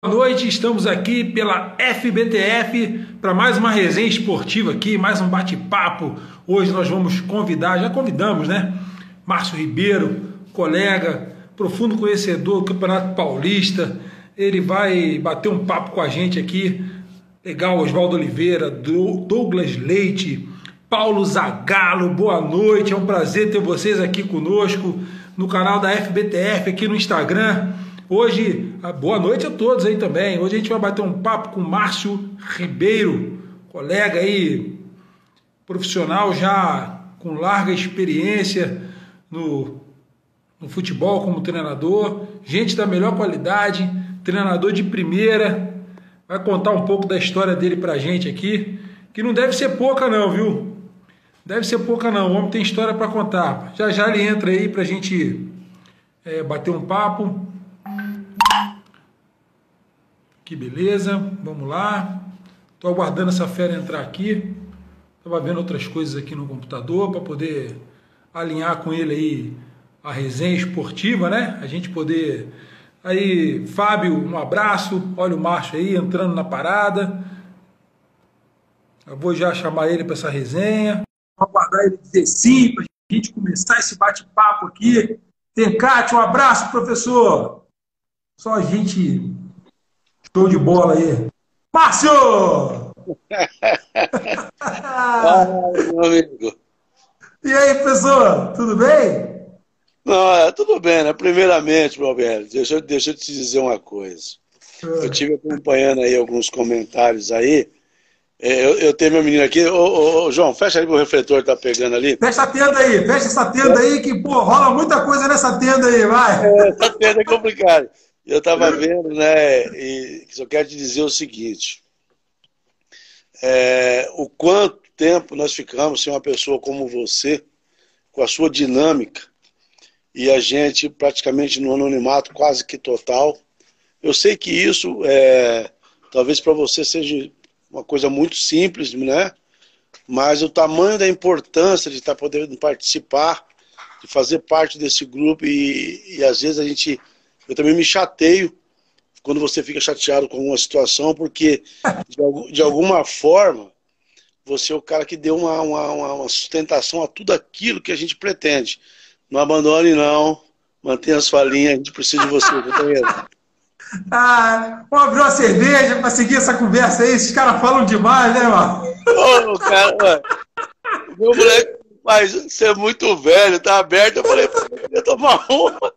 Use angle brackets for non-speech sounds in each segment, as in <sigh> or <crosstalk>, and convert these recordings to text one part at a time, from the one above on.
Boa noite, estamos aqui pela FBTF para mais uma resenha esportiva aqui, mais um bate-papo. Hoje nós vamos convidar, já convidamos, né? Márcio Ribeiro, colega, profundo conhecedor do Campeonato Paulista. Ele vai bater um papo com a gente aqui. Legal, Oswaldo Oliveira, Douglas Leite, Paulo Zagalo, boa noite. É um prazer ter vocês aqui conosco no canal da FBTF aqui no Instagram. Hoje, boa noite a todos aí também. Hoje a gente vai bater um papo com Márcio Ribeiro, colega aí, profissional já com larga experiência no, no futebol como treinador, gente da melhor qualidade, treinador de primeira. Vai contar um pouco da história dele pra gente aqui, que não deve ser pouca não, viu? Deve ser pouca não, o homem tem história para contar. Já já ele entra aí pra gente é, bater um papo. Que beleza, vamos lá. Estou aguardando essa fera entrar aqui. Estava vendo outras coisas aqui no computador para poder alinhar com ele aí a resenha esportiva, né? A gente poder. Aí, Fábio, um abraço. Olha o Márcio aí entrando na parada. Eu vou já chamar ele para essa resenha. Vou aguardar ele dizer sim para a gente começar esse bate-papo aqui. Tem Cátia, um abraço, professor. Só a gente Show de bola aí. Márcio! ah, meu amigo. E aí, professor, tudo bem? Não, é, tudo bem, né? Primeiramente, meu velho, deixa, deixa eu te dizer uma coisa. Eu tive acompanhando aí alguns comentários aí. É, eu, eu tenho meu menino aqui. Ô, ô, ô, João, fecha ali que o refletor tá pegando ali. Fecha a tenda aí, fecha essa tenda aí que, pô, rola muita coisa nessa tenda aí, vai. É, essa tenda é complicada. Eu estava vendo, né? E só quero te dizer o seguinte: é, o quanto tempo nós ficamos sem uma pessoa como você, com a sua dinâmica, e a gente praticamente no anonimato quase que total. Eu sei que isso, é, talvez para você seja uma coisa muito simples, né? Mas o tamanho da importância de estar tá podendo participar, de fazer parte desse grupo e, e às vezes a gente eu também me chateio quando você fica chateado com alguma situação, porque de, de alguma forma você é o cara que deu uma, uma, uma, sustentação a tudo aquilo que a gente pretende. Não abandone, não. Mantenha a sua linha, a gente precisa de você, companheiro. <laughs> Ah, vamos abrir uma cerveja para seguir essa conversa aí. Esses caras falam demais, né, mano? Ô, cara, mano, meu moleque, mas você é muito velho, tá aberto. Eu falei, eu tomar uma.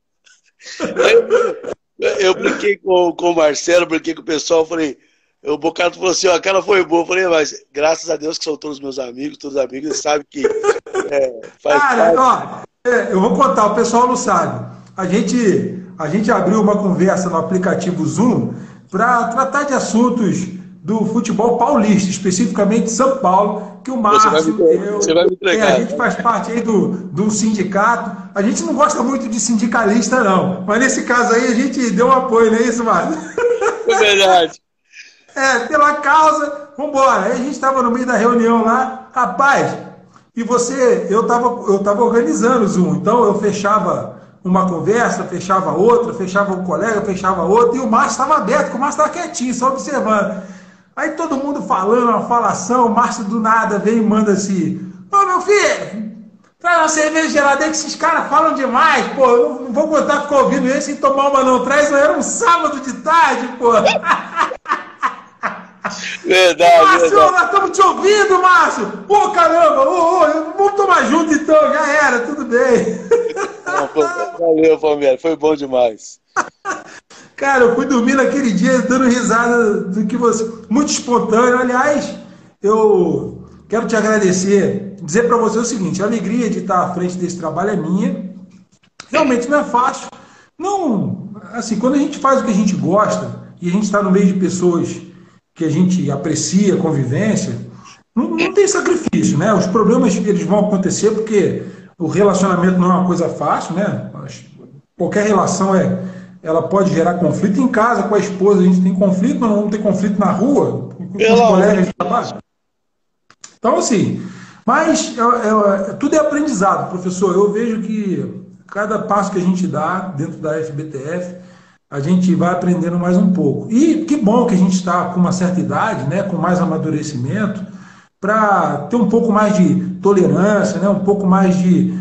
Eu, eu brinquei com, com o Marcelo, brinquei com o pessoal, falei, o Bocato falou assim, ó, a cara foi boa. Eu falei, mas graças a Deus que são todos meus amigos, todos amigos, sabem que é, faz Cara, parte. Ó, é, eu vou contar, o pessoal não sabe. A gente, a gente abriu uma conversa no aplicativo Zoom para tratar de assuntos do futebol paulista, especificamente São Paulo, que o Márcio, eu, é, a gente faz parte aí do, do sindicato. A gente não gosta muito de sindicalista, não. Mas nesse caso aí a gente deu um apoio, não é isso, Márcio? É verdade. <laughs> É, pela causa, vambora. Aí a gente estava no meio da reunião lá, rapaz, e você, eu estava eu tava organizando o Zoom, então eu fechava uma conversa, fechava outra, fechava um colega, fechava outra, e o Márcio estava aberto, porque o Márcio estava quietinho, só observando. Aí todo mundo falando, uma falação, o Márcio do nada vem e manda assim: Ô meu filho, traz uma cerveja gelada aí que esses caras falam demais, pô. Eu não vou botar ficar ouvindo isso sem tomar uma não. Traz, era um sábado de tarde, pô. <laughs> Verdade. Márcio, verdade. nós estamos te ouvindo, Márcio. Pô, caramba, ô, ô, vamos tomar junto então, já era, tudo bem. Valeu, Palmeiras, foi bom demais. <laughs> Cara, eu fui dormir naquele dia dando risada do que você. Muito espontâneo. Aliás, eu quero te agradecer, dizer para você o seguinte: a alegria de estar à frente desse trabalho é minha. Realmente não é fácil. Não, assim, quando a gente faz o que a gente gosta e a gente está no meio de pessoas que a gente aprecia convivência, não, não tem sacrifício, né? Os problemas eles vão acontecer porque o relacionamento não é uma coisa fácil, né? Qualquer relação é ela pode gerar conflito em casa com a esposa, a gente tem conflito, mas não tem conflito na rua, com os colegas de trabalho. Então, assim, mas é, é, tudo é aprendizado, professor. Eu vejo que cada passo que a gente dá dentro da FBTF, a gente vai aprendendo mais um pouco. E que bom que a gente está com uma certa idade, né, com mais amadurecimento, para ter um pouco mais de tolerância, né, um pouco mais de é,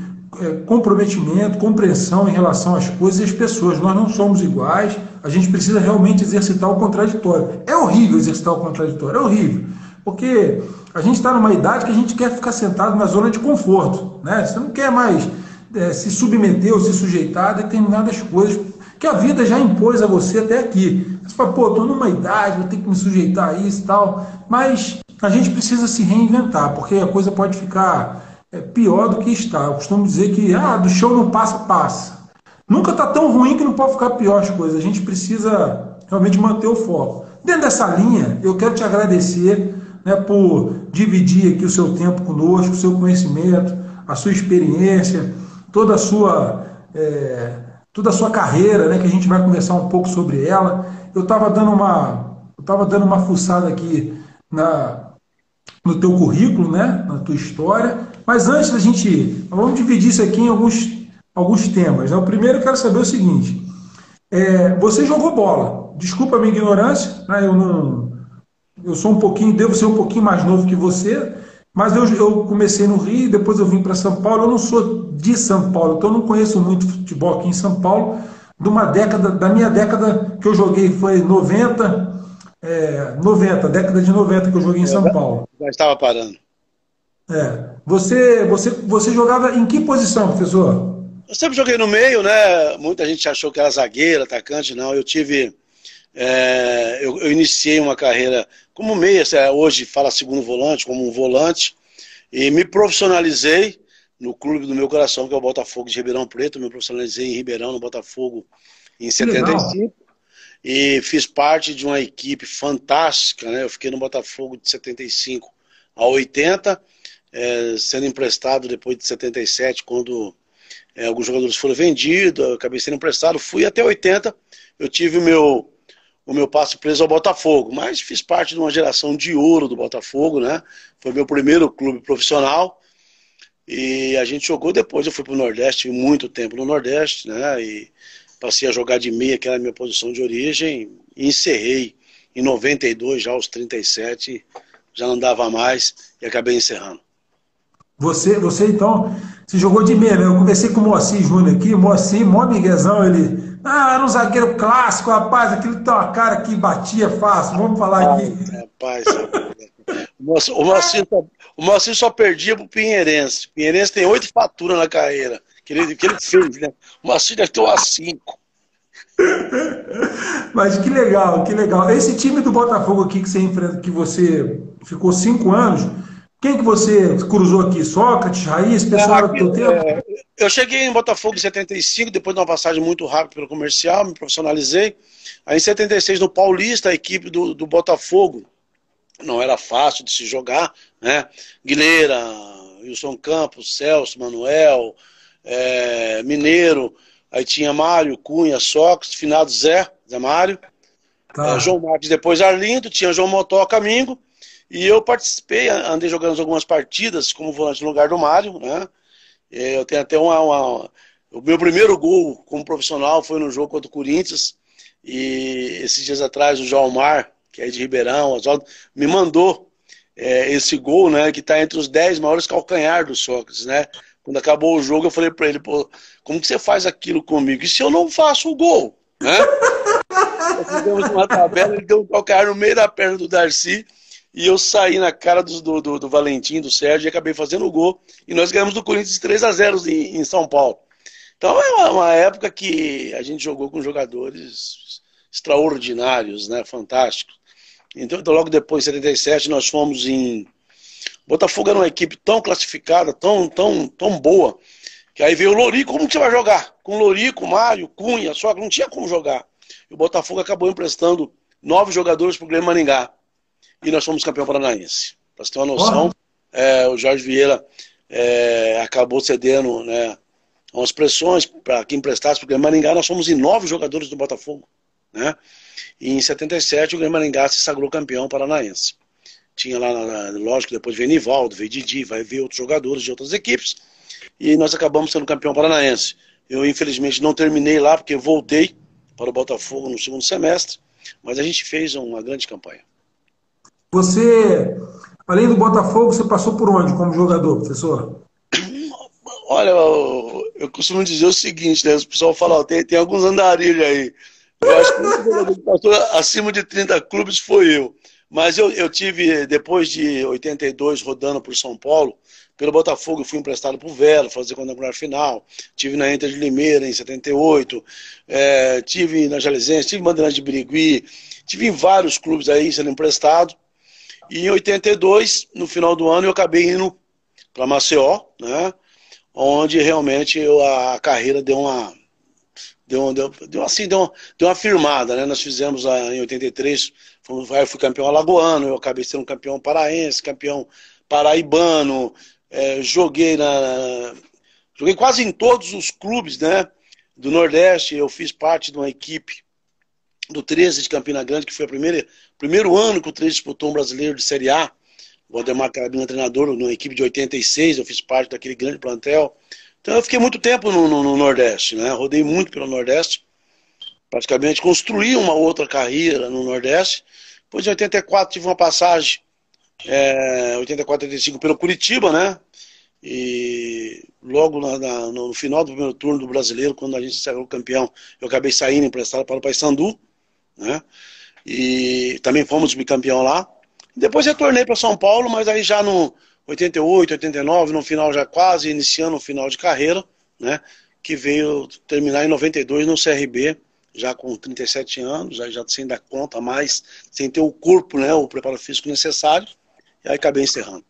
comprometimento, compreensão em relação às coisas e às pessoas. Nós não somos iguais, a gente precisa realmente exercitar o contraditório. É horrível exercitar o contraditório, é horrível, porque a gente está numa idade que a gente quer ficar sentado na zona de conforto, né? Você não quer mais é, se submeter ou se sujeitar a determinadas coisas que a vida já impôs a você até aqui. Você fala, pô, estou numa idade, vou ter que me sujeitar a isso e tal, mas a gente precisa se reinventar, porque a coisa pode ficar é, pior do que está. Eu costumo dizer que ah, do show não passa, passa. Nunca está tão ruim que não pode ficar pior as coisas. A gente precisa realmente manter o foco. Dentro dessa linha, eu quero te agradecer né, por dividir aqui o seu tempo conosco, o seu conhecimento, a sua experiência, toda a sua, é, toda a sua carreira, né, que a gente vai conversar um pouco sobre ela. Eu estava dando uma, eu estava dando uma fuçada aqui na, no teu currículo, né, na tua história. Mas antes da gente, vamos dividir isso aqui em alguns, alguns temas. Né? O primeiro eu quero saber o seguinte: é, você jogou bola. Desculpa a minha ignorância, né, eu não eu sou um pouquinho, devo ser um pouquinho mais novo que você, mas eu, eu comecei no Rio, depois eu vim para São Paulo. Eu não sou de São Paulo, então eu não conheço muito futebol aqui em São Paulo. De uma década, da minha década que eu joguei foi 90, é, 90, década de 90 que eu joguei em São Paulo. Já estava parando. É. Você, você, você jogava em que posição, professor? Eu sempre joguei no meio, né? Muita gente achou que era zagueiro, atacante, não. Eu tive. É, eu, eu, iniciei uma carreira como meia, hoje fala segundo volante, como um volante, e me profissionalizei no clube do meu coração, que é o Botafogo de Ribeirão Preto. Me profissionalizei em Ribeirão, no Botafogo, em 75. Legal. E fiz parte de uma equipe fantástica, né? Eu fiquei no Botafogo de 75 a 80, é, sendo emprestado depois de 77, quando é, alguns jogadores foram vendidos, eu acabei sendo emprestado, fui até 80, eu tive o meu o meu passo preso ao Botafogo, mas fiz parte de uma geração de ouro do Botafogo, né? Foi meu primeiro clube profissional e a gente jogou depois. Eu fui para o Nordeste, muito tempo no Nordeste, né? E passei a jogar de meia, que era a minha posição de origem, e encerrei em 92, já aos 37, já não dava mais e acabei encerrando. Você, você então, se jogou de meia, né? Eu conversei com o Moacir Júnior aqui, o Moacir, mó miguezão, ele ah, era um zagueiro clássico, rapaz, aquilo tem uma cara que batia fácil, vamos falar aqui. rapaz, o Moacir, o Moacir só perdia pro Pinheirense. O Pinheirense tem oito faturas na carreira, que ele, que ele fez, né? O Moacir deve ter umas cinco. <laughs> Mas que legal, que legal. Esse time do Botafogo aqui que você enfrenta, que você ficou cinco anos, quem que você cruzou aqui? Sócrates, Raiz, pessoal do teu tempo? É, eu cheguei em Botafogo em 75, depois de uma passagem muito rápida pelo comercial, me profissionalizei. Aí em 76, no Paulista, a equipe do, do Botafogo, não era fácil de se jogar, né? Guilheira, Wilson Campos, Celso, Manuel, é, Mineiro, aí tinha Mário, Cunha, Sócrates, finado Zé, Zé Mário, tá. é, João Marques, depois Arlindo, tinha João Motó, Camingo, e eu participei, andei jogando algumas partidas como volante no lugar do Mário, né? Eu tenho até uma, uma, O meu primeiro gol como profissional foi no jogo contra o Corinthians. E esses dias atrás o João Mar, que é de Ribeirão, Oswaldo, me mandou é, esse gol, né? Que está entre os 10 maiores calcanhar do Sócrates, né? Quando acabou o jogo, eu falei para ele, pô, como que você faz aquilo comigo? E se eu não faço o gol? Né? <laughs> Nós fizemos uma tabela, ele deu um calcanhar no meio da perna do Darcy e eu saí na cara do, do, do, Valentim, do Sérgio, e acabei fazendo o gol. E nós ganhamos do Corinthians 3 a 0 em, em São Paulo. Então é uma, uma, época que a gente jogou com jogadores extraordinários, né? Fantásticos. Então, então, logo depois, em 77, nós fomos em. Botafogo era uma equipe tão classificada, tão, tão, tão boa, que aí veio o Lorico, como que você vai jogar? Com o Lorico, Mário, Cunha, só que não tinha como jogar. E o Botafogo acabou emprestando nove jogadores para o Grêmio Maringá e nós fomos campeão paranaense. Para você ter uma noção, é, o Jorge Vieira é, acabou cedendo né, umas pressões para que emprestasse, porque em Maringá nós fomos em nove jogadores do Botafogo. Né? E em 77 o Grêmio Maringá se sagrou campeão paranaense. Tinha lá, lógico, depois veio Nivaldo, veio Didi, vai ver outros jogadores de outras equipes. E nós acabamos sendo campeão paranaense. Eu, infelizmente, não terminei lá, porque voltei para o Botafogo no segundo semestre, mas a gente fez uma grande campanha. Você, além do Botafogo, você passou por onde como jogador, professor? Olha, eu, costumo dizer o seguinte, né? O pessoal fala, tem, tem alguns andarilhos aí. Eu acho que o jogador que passou acima de 30 clubes foi eu. Mas eu, eu tive, depois de 82, rodando por São Paulo, pelo Botafogo, fui emprestado para o Velo, fazer quadrangular final. Tive na Inter de Limeira, em 78. É, tive na Jalesense, tive Bandeirante de Birigui. Tive em vários clubes aí sendo emprestado. E em 82, no final do ano, eu acabei indo para Maceió, né? Onde realmente eu, a carreira deu uma, deu, deu, deu assim, deu, deu uma firmada, né? Nós fizemos a, em 83, fomos, eu fui campeão alagoano, eu acabei sendo campeão paraense, campeão paraibano, é, joguei na, joguei quase em todos os clubes, né? Do Nordeste, eu fiz parte de uma equipe do 13 de Campina Grande, que foi o primeiro, primeiro ano que o 13 disputou um brasileiro de Série A. O Valdemar Carabina treinador, numa equipe de 86, eu fiz parte daquele grande plantel. Então eu fiquei muito tempo no, no, no, Nordeste, né? Rodei muito pelo Nordeste. Praticamente construí uma outra carreira no Nordeste. Depois em 84 tive uma passagem, é, 84, 85 pelo Curitiba, né? E logo na, na, no final do primeiro turno do brasileiro, quando a gente saiu campeão, eu acabei saindo emprestado para o Paysandu, né? E também fomos bicampeão lá. Depois retornei para São Paulo, mas aí já no 88, 89, no final já quase iniciando o final de carreira, né? Que veio terminar em 92 no CRB, já com 37 anos, já, já sem dar conta mais, sem ter o corpo, né? O preparo físico necessário. E aí acabei encerrando.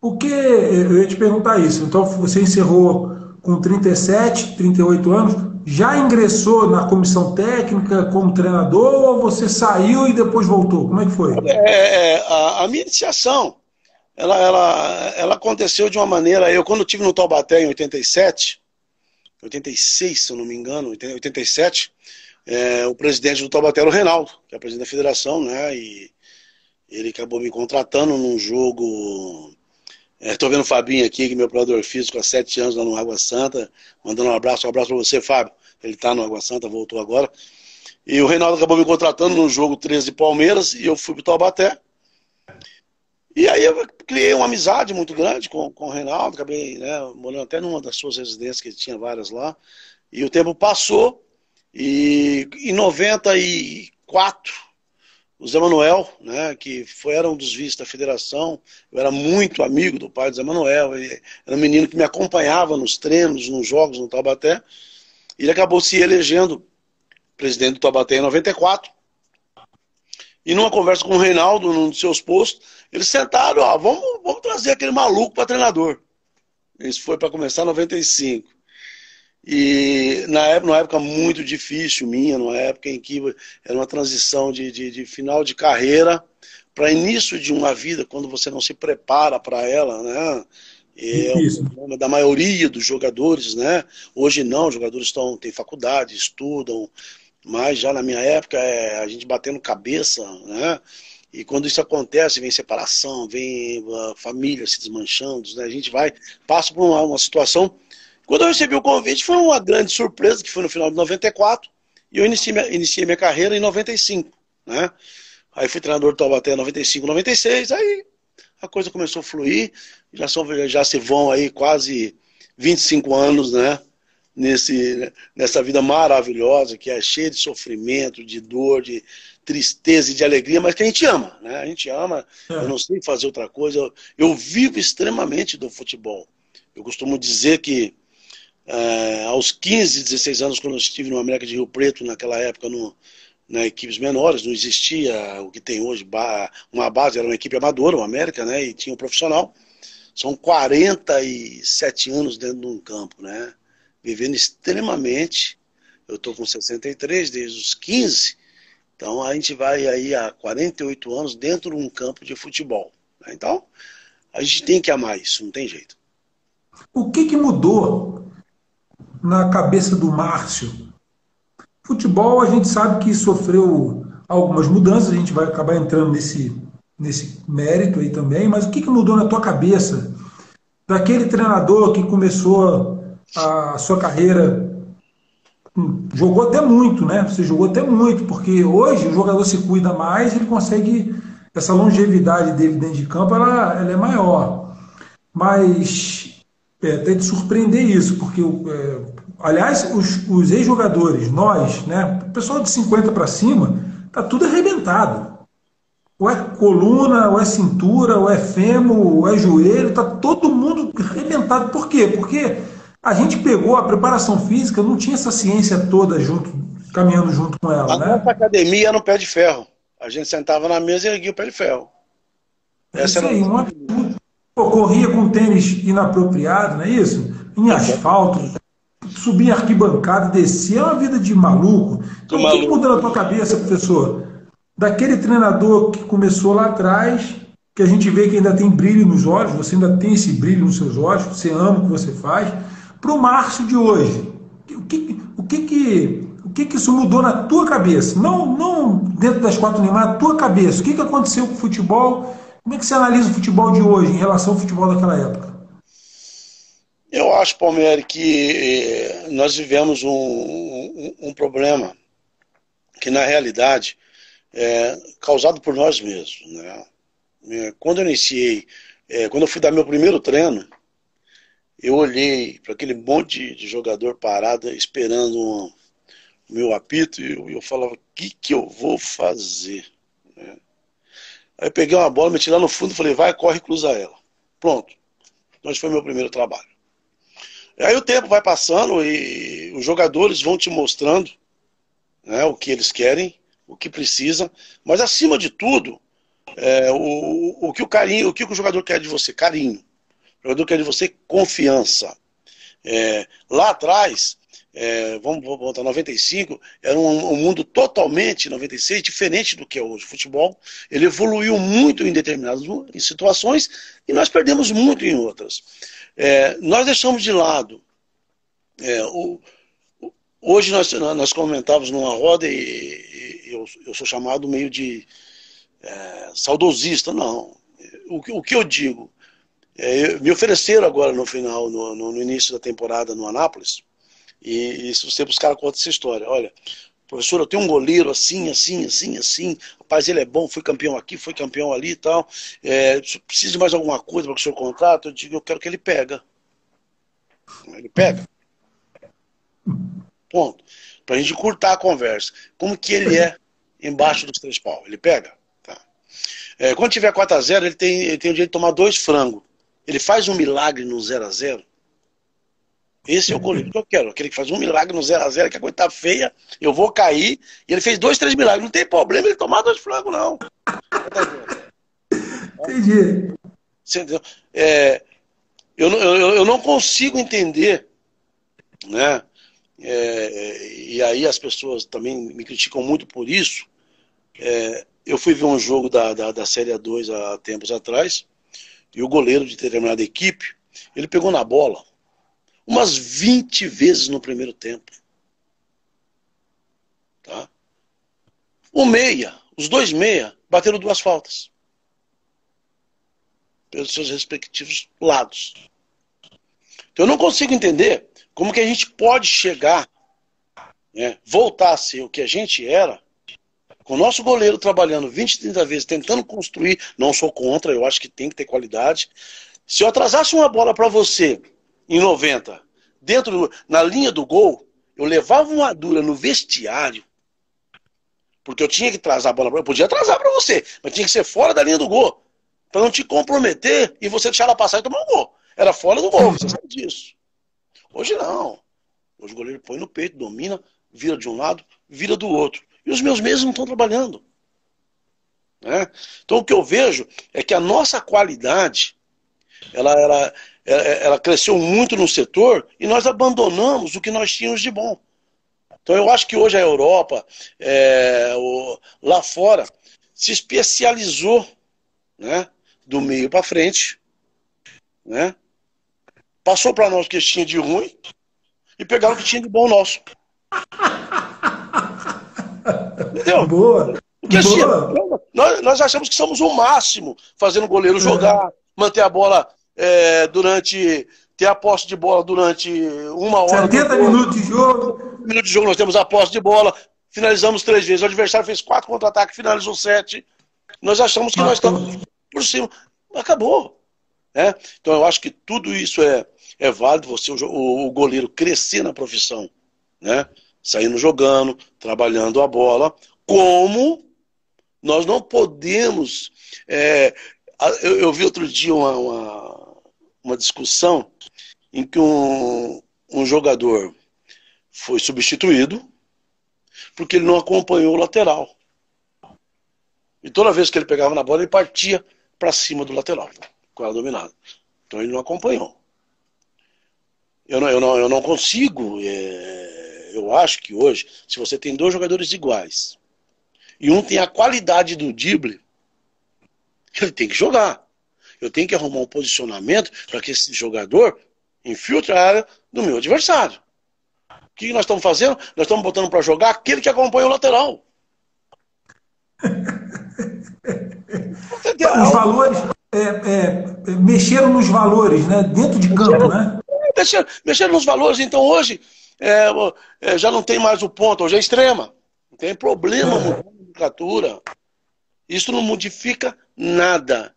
O que eu ia te perguntar isso. Então você encerrou com 37, 38 anos, já ingressou na comissão técnica como treinador ou você saiu e depois voltou? Como é que foi? É, é, a, a minha iniciação ela, ela, ela aconteceu de uma maneira. Eu, quando estive no Taubaté em 87, 86, se eu não me engano, 87, é, o presidente do Taubaté era o Reinaldo, que é presidente da federação, né? E ele acabou me contratando num jogo. Estou é, vendo o Fabinho aqui, que é meu operador físico há sete anos lá no Água Santa, mandando um abraço, um abraço para você, Fábio. Ele está no Água Santa, voltou agora. E o Reinaldo acabou me contratando num jogo 13 de Palmeiras e eu fui para o Taubaté. E aí eu criei uma amizade muito grande com, com o Reinaldo, acabei né, morando até numa das suas residências, que ele tinha várias lá. E o tempo passou, e em 94, o Zé Manuel, né, que foi, era um dos vices da federação, eu era muito amigo do pai do Zé Manuel, ele era um menino que me acompanhava nos treinos, nos jogos no Taubaté, ele acabou se elegendo presidente do Taubaté em 94, e numa conversa com o Reinaldo, num dos seus postos, eles sentaram, ó, vamos, vamos trazer aquele maluco para treinador. Isso foi para começar em 95. E na época, numa época muito difícil minha, numa época em que era uma transição de, de, de final de carreira para início de uma vida, quando você não se prepara para ela, né? É o problema da maioria dos jogadores, né? Hoje não, os jogadores estão, têm faculdade, estudam, mas já na minha época é a gente batendo cabeça, né? E quando isso acontece, vem separação, vem a família se desmanchando, né? a gente vai, passa por uma, uma situação. Quando eu recebi o convite, foi uma grande surpresa, que foi no final de 94, e eu iniciei minha, iniciei minha carreira em 95, né? Aí fui treinador do Taubaté em 95, 96, aí a coisa começou a fluir, já, são, já se vão aí quase 25 anos, né? Nesse, nessa vida maravilhosa, que é cheia de sofrimento, de dor, de, tristeza e de alegria, mas que a gente ama, né? A gente ama, é. eu não sei fazer outra coisa. Eu, eu, vivo extremamente do futebol. Eu costumo dizer que é, aos 15, 16 anos, quando eu estive no América de Rio Preto, naquela época, no, na equipes menores, não existia o que tem hoje, uma base, era uma equipe amadora, o América, né? E tinha um profissional. São 47 anos dentro de um campo, né? Vivendo extremamente. Eu estou com 63, desde os 15 então a gente vai aí há 48 anos dentro de um campo de futebol. Né? Então a gente tem que amar isso, não tem jeito. O que, que mudou na cabeça do Márcio? Futebol a gente sabe que sofreu algumas mudanças, a gente vai acabar entrando nesse, nesse mérito aí também, mas o que, que mudou na tua cabeça daquele treinador que começou a sua carreira jogou até muito, né? Você jogou até muito, porque hoje o jogador se cuida mais, ele consegue essa longevidade dele dentro de campo, ela, ela é maior. Mas é, até de surpreender isso, porque é, aliás, os, os ex-jogadores, nós, né, o pessoal de 50 para cima, tá tudo arrebentado. Ou é coluna, ou é cintura, ou é fêmur, ou é joelho, tá todo mundo arrebentado. Por quê? Porque a gente pegou a preparação física, não tinha essa ciência toda junto, caminhando junto com ela. A né? nossa academia no pé de ferro. A gente sentava na mesa e erguia o pé de ferro. É Essa isso era... aí, um absurdo. Pô, corria com tênis inapropriado, não é isso? Em asfalto, subia arquibancada, descia, é uma vida de maluco. Então, o que muda na tua cabeça, professor? Daquele treinador que começou lá atrás, que a gente vê que ainda tem brilho nos olhos, você ainda tem esse brilho nos seus olhos, você ama o que você faz, para o Márcio de hoje. O que, o que, que, o que, que isso mudou na tua cabeça? Não, não dentro das quatro linhas, mas na tua cabeça. O que, que aconteceu com o futebol? Como é que você analisa o futebol de hoje em relação ao futebol daquela época? Eu acho, Palmeiras, que eh, nós vivemos um, um, um, problema que, na realidade, é causado por nós mesmos. Né? É, quando eu iniciei, é, quando eu fui dar meu primeiro treino, eu olhei para aquele monte de jogador parado esperando o meu apito e eu, eu falava, o que, que eu vou fazer? Né? Aí eu peguei uma bola, meti lá no fundo e falei, vai, corre, cruza ela. Pronto. Então esse foi meu primeiro trabalho. Aí o tempo vai passando e os jogadores vão te mostrando né, o que eles querem, o que precisam, mas acima de tudo, é, o, o que o carinho, o que o jogador quer de você? Carinho. O jogador quer de você confiança. É, lá atrás, é, vamos voltar 95, era um, um, mundo totalmente, 96, diferente do que é hoje. O futebol, ele evoluiu muito em determinadas em situações e nós perdemos muito em outras. É, nós deixamos de lado. É, o, hoje nós, nós comentávamos numa roda e, e eu, eu, sou chamado meio de é, saudosista. Não. O, o que eu digo? É, me ofereceram agora no final, no, no, início da temporada no Anápolis, e, e se você buscar conta essa história, olha, professor, eu tenho um goleiro assim, assim, assim, assim, rapaz, ele é bom, foi campeão aqui, foi campeão ali e tal, é, precisa de mais alguma coisa para o senhor contrato? Eu digo, eu quero que ele pega. Ele pega. Ponto. Para a gente curtar a conversa. Como que ele é embaixo dos três pau? Ele pega? Tá. É, quando tiver 4x0, ele tem, ele tem o direito de tomar dois frangos. Ele faz um milagre no 0 a 0 Esse é o goleiro que eu quero. Aquele que faz um milagre no 0 a 0 que a coisa tá feia, eu vou cair. E ele fez dois, três milagres. Não tem problema ele tomar dois frangos, não. Entendi. entendeu? É, eu, eu, eu não consigo entender, né? É, e aí as pessoas também me criticam muito por isso. É, eu fui ver um jogo da, da, da Série A2 há tempos atrás e o goleiro de determinada equipe, ele pegou na bola umas 20 vezes no primeiro tempo. Tá? O meia, os dois meia, bateram duas faltas. Pelos seus respectivos lados. Então eu não consigo entender como que a gente pode chegar, né, voltar a ser o que a gente era, com o nosso goleiro trabalhando 20, 30 vezes, tentando construir, não sou contra, eu acho que tem que ter qualidade. Se eu atrasasse uma bola para você em 90, dentro na linha do gol, eu levava uma dura no vestiário, porque eu tinha que atrasar a bola, eu podia atrasar para você, mas tinha que ser fora da linha do gol, para não te comprometer e você deixar ela passar e tomar um gol. Era fora do gol, você sabe disso. Hoje não. Hoje o goleiro põe no peito, domina, vira de um lado, vira do outro. E os meus meses não estão trabalhando. Né? Então o que eu vejo é que a nossa qualidade ela, ela, ela, ela cresceu muito no setor e nós abandonamos o que nós tínhamos de bom. Então eu acho que hoje a Europa, é, o, lá fora, se especializou né, do meio para frente, né, passou para nós o que tinha de ruim e pegaram o que tinha de bom nosso. Entendeu? Boa. Porque assim, nós, nós achamos que somos o máximo fazendo o goleiro é. jogar, manter a bola é, durante ter a posse de bola durante uma hora. 70 minutos de jogo. Minutos de jogo, nós temos a posse de bola, finalizamos três vezes. O adversário fez quatro contra-ataques, finalizou sete. Nós achamos que nós estamos por cima. Acabou. Né? Então eu acho que tudo isso é, é válido, você, o, o goleiro, crescer na profissão. Né? Saindo jogando, trabalhando a bola, como nós não podemos. É, eu, eu, vi outro dia uma, uma, uma discussão em que um, um jogador foi substituído porque ele não acompanhou o lateral. E toda vez que ele pegava na bola, ele partia para cima do lateral, com ela dominada. Então ele não acompanhou. Eu não, eu não, eu não consigo. É, eu acho que hoje, se você tem dois jogadores iguais e um tem a qualidade do drible, ele tem que jogar. Eu tenho que arrumar um posicionamento para que esse jogador infiltre a área do meu adversário. O que nós estamos fazendo? Nós estamos botando para jogar aquele que acompanha o lateral. Os valores, é, é, mexeram nos valores, né? Dentro de campo, mexeram, né? Mexeram, mexeram nos valores. Então hoje é, é, já não tem mais o ponto, hoje é extrema. Não tem problema é. mudar a nomenclatura. Isso não modifica nada.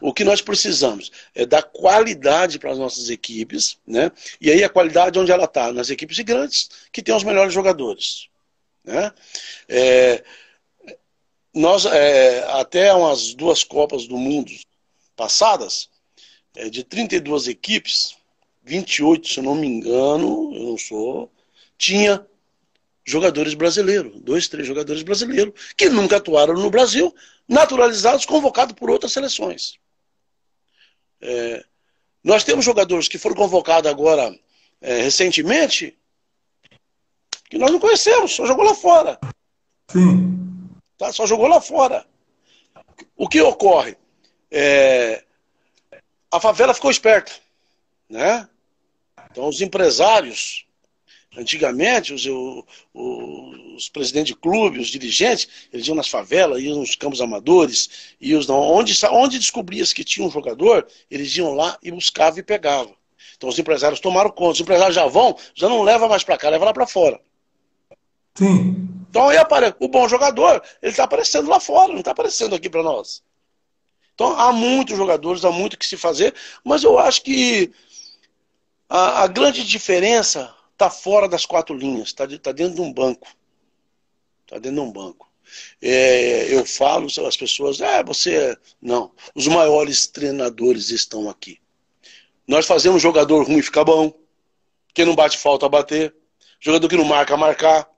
O que nós precisamos é dar qualidade para as nossas equipes, né? E aí a qualidade onde ela está? Nas equipes grandes, que tem os melhores jogadores. Né? É, nós, é, até umas duas Copas do Mundo passadas, é, de 32 equipes, 28, se eu não me engano, eu não sou, tinha jogadores brasileiros, dois, três jogadores brasileiros, que nunca atuaram no Brasil, naturalizados, convocados por outras seleções. É, nós temos jogadores que foram convocados agora é, recentemente que nós não conhecemos, só jogou lá fora. Sim. Tá? Só jogou lá fora. O que ocorre? É, a favela ficou esperta. Né? Então os empresários Antigamente, os, os, os, presidentes de clube, os dirigentes, eles iam nas favelas, iam nos campos amadores, iam onde, onde descobria-se que tinha um jogador, eles iam lá e buscavam e pegavam. Então os empresários tomaram conta. Os empresários já vão, já não leva mais para cá, leva lá para fora. Sim. Então aí aparece, o bom jogador, ele está aparecendo lá fora, não está aparecendo aqui para nós. Então há muitos jogadores, há muito que se fazer, mas eu acho que a, a grande diferença está fora das quatro linhas, está tá dentro de um banco. Está dentro de um banco. É, eu falo, as pessoas, é, você. Não. Os maiores treinadores estão aqui. Nós fazemos jogador ruim ficar bom. Quem não bate falta bater. Jogador que não marca, marcar.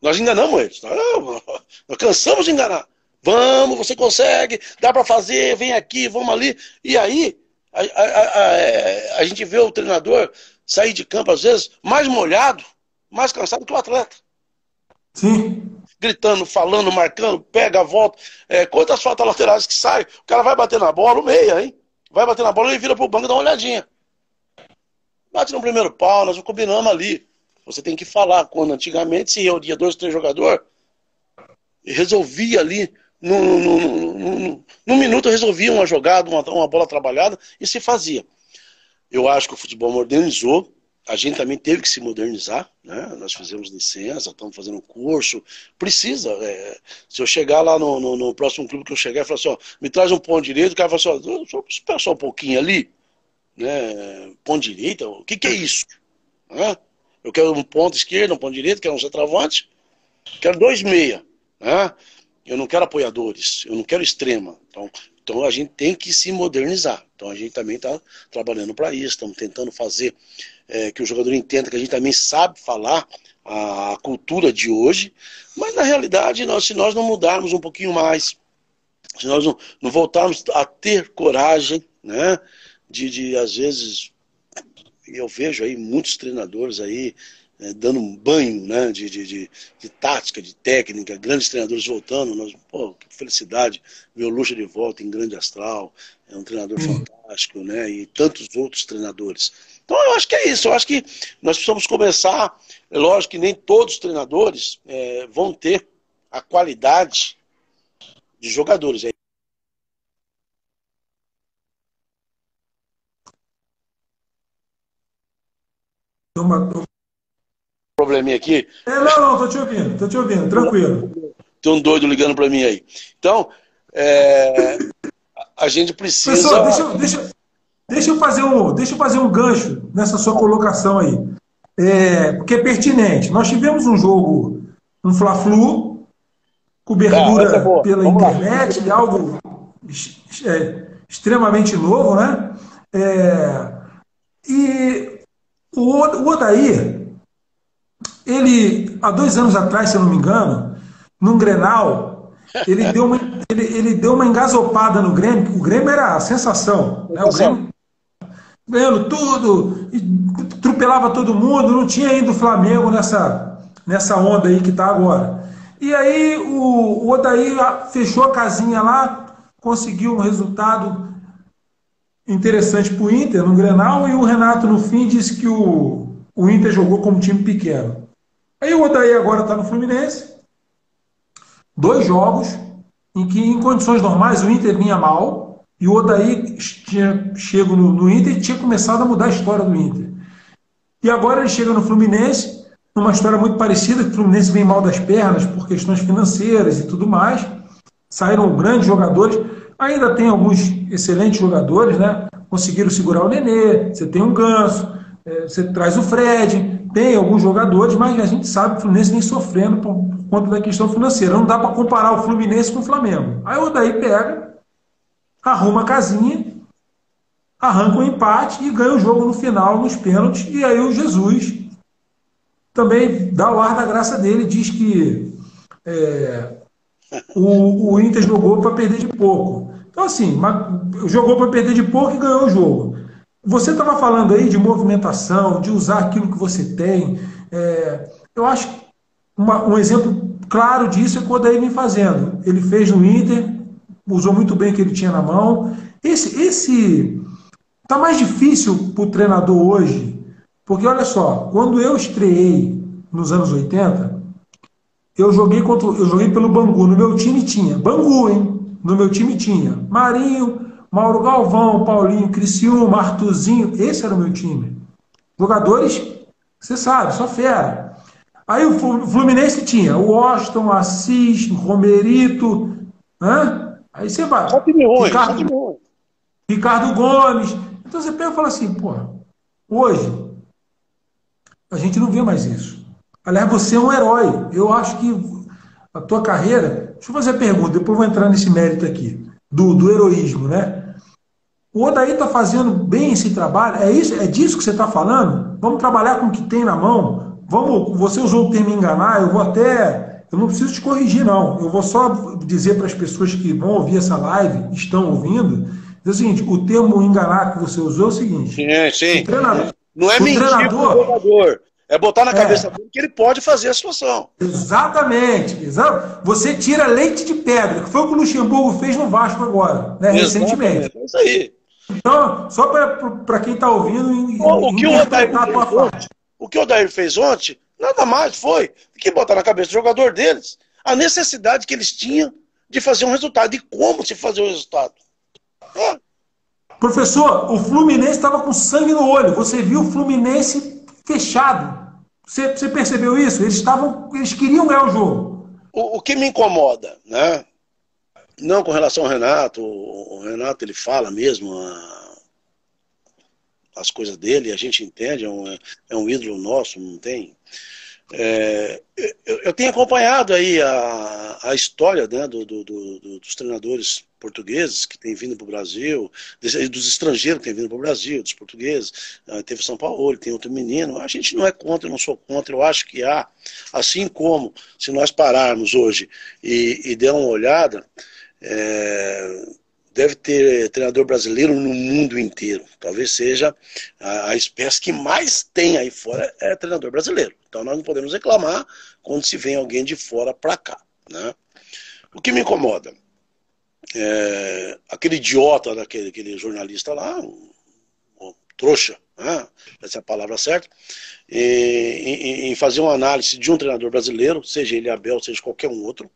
Nós enganamos eles. Nós, nós cansamos de enganar. Vamos, você consegue, dá para fazer, vem aqui, vamos ali. E aí, a, a, a, a, gente vê o treinador sair de campo, às vezes, mais molhado, mais cansado que o atleta. Sim. Gritando, falando, marcando, pega, volta. É, quantas faltas laterais que sai? O cara vai bater na bola, o meia, hein? Vai bater na bola, ele vira pro banco e dá uma olhadinha. Bate no primeiro pau, nós combinamos ali. Você tem que falar. Quando antigamente se reunia dois, três jogadores, e resolvia ali, num, num, num, num, minuto resolvia uma jogada, uma, uma bola trabalhada, e se fazia. Eu acho que o futebol modernizou, a gente também teve que se modernizar, né? Nós fizemos licença, estamos fazendo um curso. Precisa. É, se eu chegar lá no, no, no, próximo clube que eu chegar e falar assim, ó, me traz um ponto direito, o cara fala assim, ó, só, espera só um pouquinho ali, né? Ponto direito, o que, que é isso? Né? Eu quero um ponto esquerdo, um ponto direito, quero um centroavante, quero dois meia. Né? Eu não quero apoiadores, eu não quero extrema. Então, então a gente tem que se modernizar. Então a gente também está trabalhando para isso, estamos tentando fazer é, que o jogador entenda que a gente também sabe falar a cultura de hoje, mas na realidade, nós, se nós não mudarmos um pouquinho mais, se nós não, não voltarmos a ter coragem, né, de, de às vezes, eu vejo aí muitos treinadores aí é, dando um banho né, de, de, de, de, tática, de técnica, grandes treinadores voltando. Nós, pô, que felicidade ver o Lucha de volta em grande astral, é um treinador uhum. fantástico, né? E tantos outros treinadores. Então eu acho que é isso, eu acho que nós precisamos começar. É lógico que nem todos os treinadores é, vão ter a qualidade de jogadores. uma... Probleminha aqui. É, não, não, tô te ouvindo, tô te ouvindo, tranquilo. Tem um doido ligando para mim aí. Então, é, a gente precisa. Pessoal, deixa, deixa, deixa, eu fazer um, deixa eu fazer um gancho nessa sua colocação aí. É, porque é pertinente. Nós tivemos um jogo, um Fla-Flu, cobertura ah, pela Vamos internet, lá. algo é, extremamente novo, né? É, e o, o Odair, ele, há dois anos atrás, se eu não me engano, num Grenal, ele <laughs> deu uma, ele, ele deu uma engasopada no Grêmio, o Grêmio era a sensação. Né? O Grêmio ganhando tudo, atropelava todo mundo, não tinha ainda o Flamengo nessa, nessa onda aí que está agora. E aí o, o Odair fechou a casinha lá, conseguiu um resultado interessante para o Inter no Grenal e o Renato no fim disse que o, o Inter jogou como time pequeno. Aí o Odair agora está no Fluminense, dois jogos em que em condições normais o Inter vinha mal e o Odair tinha chego no, no Inter e tinha começado a mudar a história do Inter. E agora ele chega no Fluminense, numa história muito parecida, que o Fluminense vem mal das pernas por questões financeiras e tudo mais. Saíram grandes jogadores, ainda tem alguns excelentes jogadores, né? Conseguiram segurar o Nenê, você tem um Ganso, você traz o Fred, tem alguns jogadores, mas a gente sabe que o Fluminense vem sofrendo por, por conta da questão financeira. Não dá para comparar o Fluminense com o Flamengo. Aí o daí pega, arruma a casinha, arranca um empate e ganha o jogo no final, nos pênaltis, e aí o Jesus também dá o ar da graça dele, diz que é, o, o Inter jogou para perder de pouco. Então, assim, jogou para perder de pouco e ganhou o jogo. Você estava falando aí de movimentação, de usar aquilo que você tem. É, eu acho que um exemplo claro disso é quando ele vem fazendo. Ele fez no Inter, usou muito bem o que ele tinha na mão. Esse, esse tá mais difícil para o treinador hoje, porque olha só, quando eu estreiei nos anos 80, eu joguei contra, eu joguei pelo Bangu. No meu time tinha Bangu, hein? No meu time tinha Marinho, Mauro Galvão, Paulinho, Criciúma, Artuzinho. Esse era o meu time. Jogadores, você sabe, só fera. Aí o Fluminense tinha o Washington, Assis, Romerito. Hã? Aí você vai. Ricardo, Ricardo Gomes. Então você pega e fala assim, pô, hoje a gente não vê mais isso. Aliás, você é um herói. Eu acho que a tua carreira. Deixa eu fazer a pergunta, depois vou entrar nesse mérito aqui, do, do heroísmo, né? O Odaí está fazendo bem esse trabalho. É isso, é disso que você está falando? Vamos trabalhar com o que tem na mão. Vamos, você usou o termo enganar, eu vou até. Eu não preciso te corrigir, não. Eu vou só dizer para as pessoas que vão ouvir essa live, estão ouvindo, é o seguinte: o termo enganar que você usou é o seguinte. Sim, sim. Treinador, não é mentir treinador, jogador. É botar na é. cabeça dele que ele pode fazer a situação. Exatamente. Você tira leite de pedra, que foi o que o Luxemburgo fez no Vasco agora, né, recentemente. É isso aí. Então, só para quem está ouvindo. O, o, que o, Odair fez ontem, o que o Odair fez ontem, nada mais foi do que botar na cabeça do jogador deles a necessidade que eles tinham de fazer um resultado, de como se fazer o resultado. É. Professor, o Fluminense estava com sangue no olho. Você viu o Fluminense fechado. Você, você percebeu isso? Eles estavam, eles queriam ganhar o jogo. O, o, que me incomoda, né? Não com relação ao Renato, o Renato ele fala mesmo a, as coisas dele, a gente entende, é um, é um ídolo nosso, não tem é, eu, eu, tenho acompanhado aí a, a história né, do, do, do, dos treinadores portugueses que têm vindo para o Brasil, dos estrangeiros que têm vindo para o Brasil, dos portugueses. Uh, teve São Paulo, tem outro menino. A gente não é contra, eu não sou contra. Eu acho que há, assim como se nós pararmos hoje e, e der uma olhada, é, deve ter treinador brasileiro no mundo inteiro. Talvez seja a, a, espécie que mais tem aí fora é treinador brasileiro. Então nós não podemos reclamar quando se vem alguém de fora para cá. Né? O que me incomoda é aquele idiota daquele aquele jornalista lá, um, um trouxa, né? essa é a palavra certa, em, em fazer uma análise de um treinador brasileiro, seja ele Abel, seja qualquer um outro,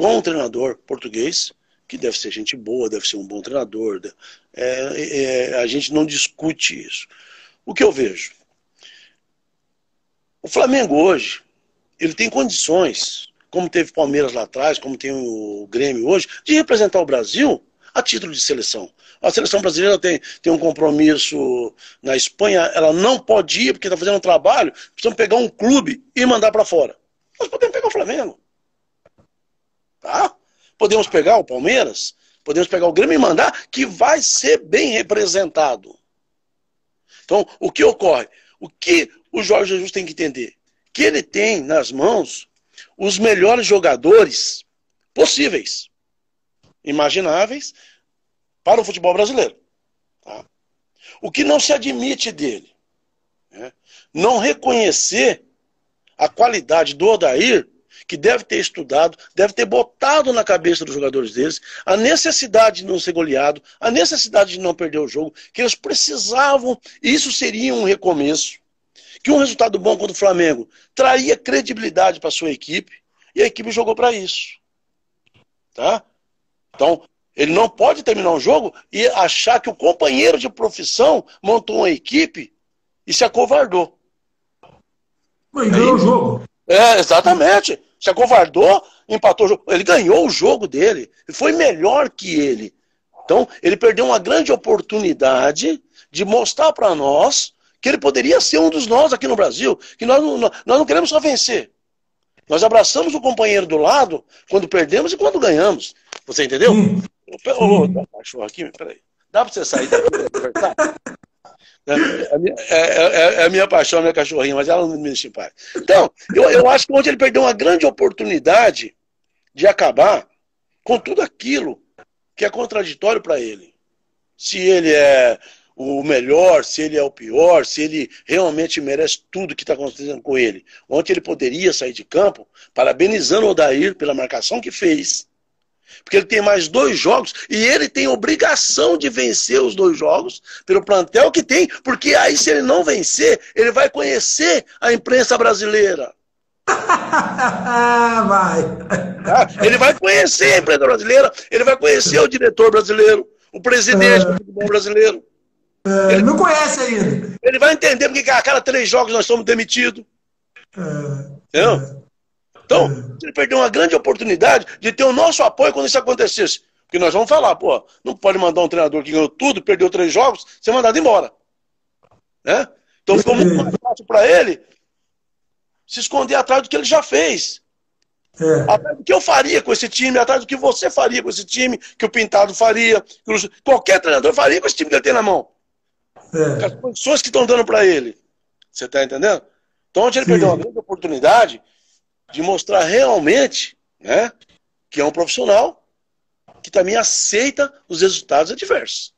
com um treinador português que deve ser gente boa, deve ser um bom treinador. É, é, a gente não discute isso. O que eu vejo? O Flamengo hoje, ele tem condições, como teve Palmeiras lá atrás, como tem o Grêmio hoje, de representar o Brasil a título de seleção. A seleção brasileira tem, tem um compromisso na Espanha, ela não pode ir porque está fazendo um trabalho, precisamos pegar um clube e mandar para fora. Nós podemos pegar o Flamengo. Tá? Podemos pegar o Palmeiras, podemos pegar o Grêmio e mandar, que vai ser bem representado. Então, o que ocorre? O que o Jorge Jesus tem que entender? Que ele tem nas mãos os melhores jogadores possíveis, imagináveis, para o futebol brasileiro. Tá? O que não se admite dele, né? não reconhecer a qualidade do Odair, que deve ter estudado, deve ter botado na cabeça dos jogadores deles a necessidade de não ser goleado, a necessidade de não perder o jogo, que eles precisavam, e isso seria um recomeço, que um resultado bom contra o Flamengo traria credibilidade para a sua equipe, e a equipe jogou para isso. Tá? Então, ele não pode terminar um jogo e achar que o companheiro de profissão montou uma equipe e se acovardou. Mas ganhou o jogo. É, exatamente. Se acovardou, empatou o jogo. Ele ganhou o jogo dele. Ele foi melhor que ele. Então, ele perdeu uma grande oportunidade de mostrar para nós que ele poderia ser um dos nós aqui no Brasil, que nós não, nós não queremos só vencer. Nós abraçamos o companheiro do lado quando perdemos e quando ganhamos. Você entendeu? Hum. Ô, dá cachorro aqui, peraí. Dá pra você sair daqui <laughs> é, é, é, é, a minha paixão, a minha cachorrinha, mas ela não me deixa em paz. Então, eu, eu acho que ontem ele perdeu uma grande oportunidade de acabar com tudo aquilo que é contraditório para ele. Se ele é o melhor, se ele é o pior, se ele realmente merece tudo que está acontecendo com ele. Ontem ele poderia sair de campo parabenizando o Odair pela marcação que fez, porque ele tem mais dois jogos e ele tem obrigação de vencer os dois jogos pelo plantel que tem, porque aí se ele não vencer, ele vai conhecer a imprensa brasileira. <laughs> vai. Tá? Ele vai conhecer a imprensa brasileira, ele vai conhecer o diretor brasileiro, o presidente do futebol brasileiro. É, ele não conhece ainda. Ele vai entender porque a cada três jogos nós somos demitidos. É? É. Então, ele perdeu uma grande oportunidade de ter o nosso apoio quando isso acontecesse. Porque nós vamos falar, pô, não pode mandar um treinador que ganhou tudo, perdeu três jogos, ser mandado embora. Né? Então ficou muito mais fácil para ele se esconder atrás do que ele já fez. É. Atrás do que eu faria com esse time, atrás do que você faria com esse time, que o Pintado faria, que qualquer treinador faria com esse time que ele tem na mão. É. As condições que estão dando para ele. Você está entendendo? Então, onde ele Sim. perdeu uma grande oportunidade de mostrar realmente né, que é um profissional que também aceita os resultados adversos.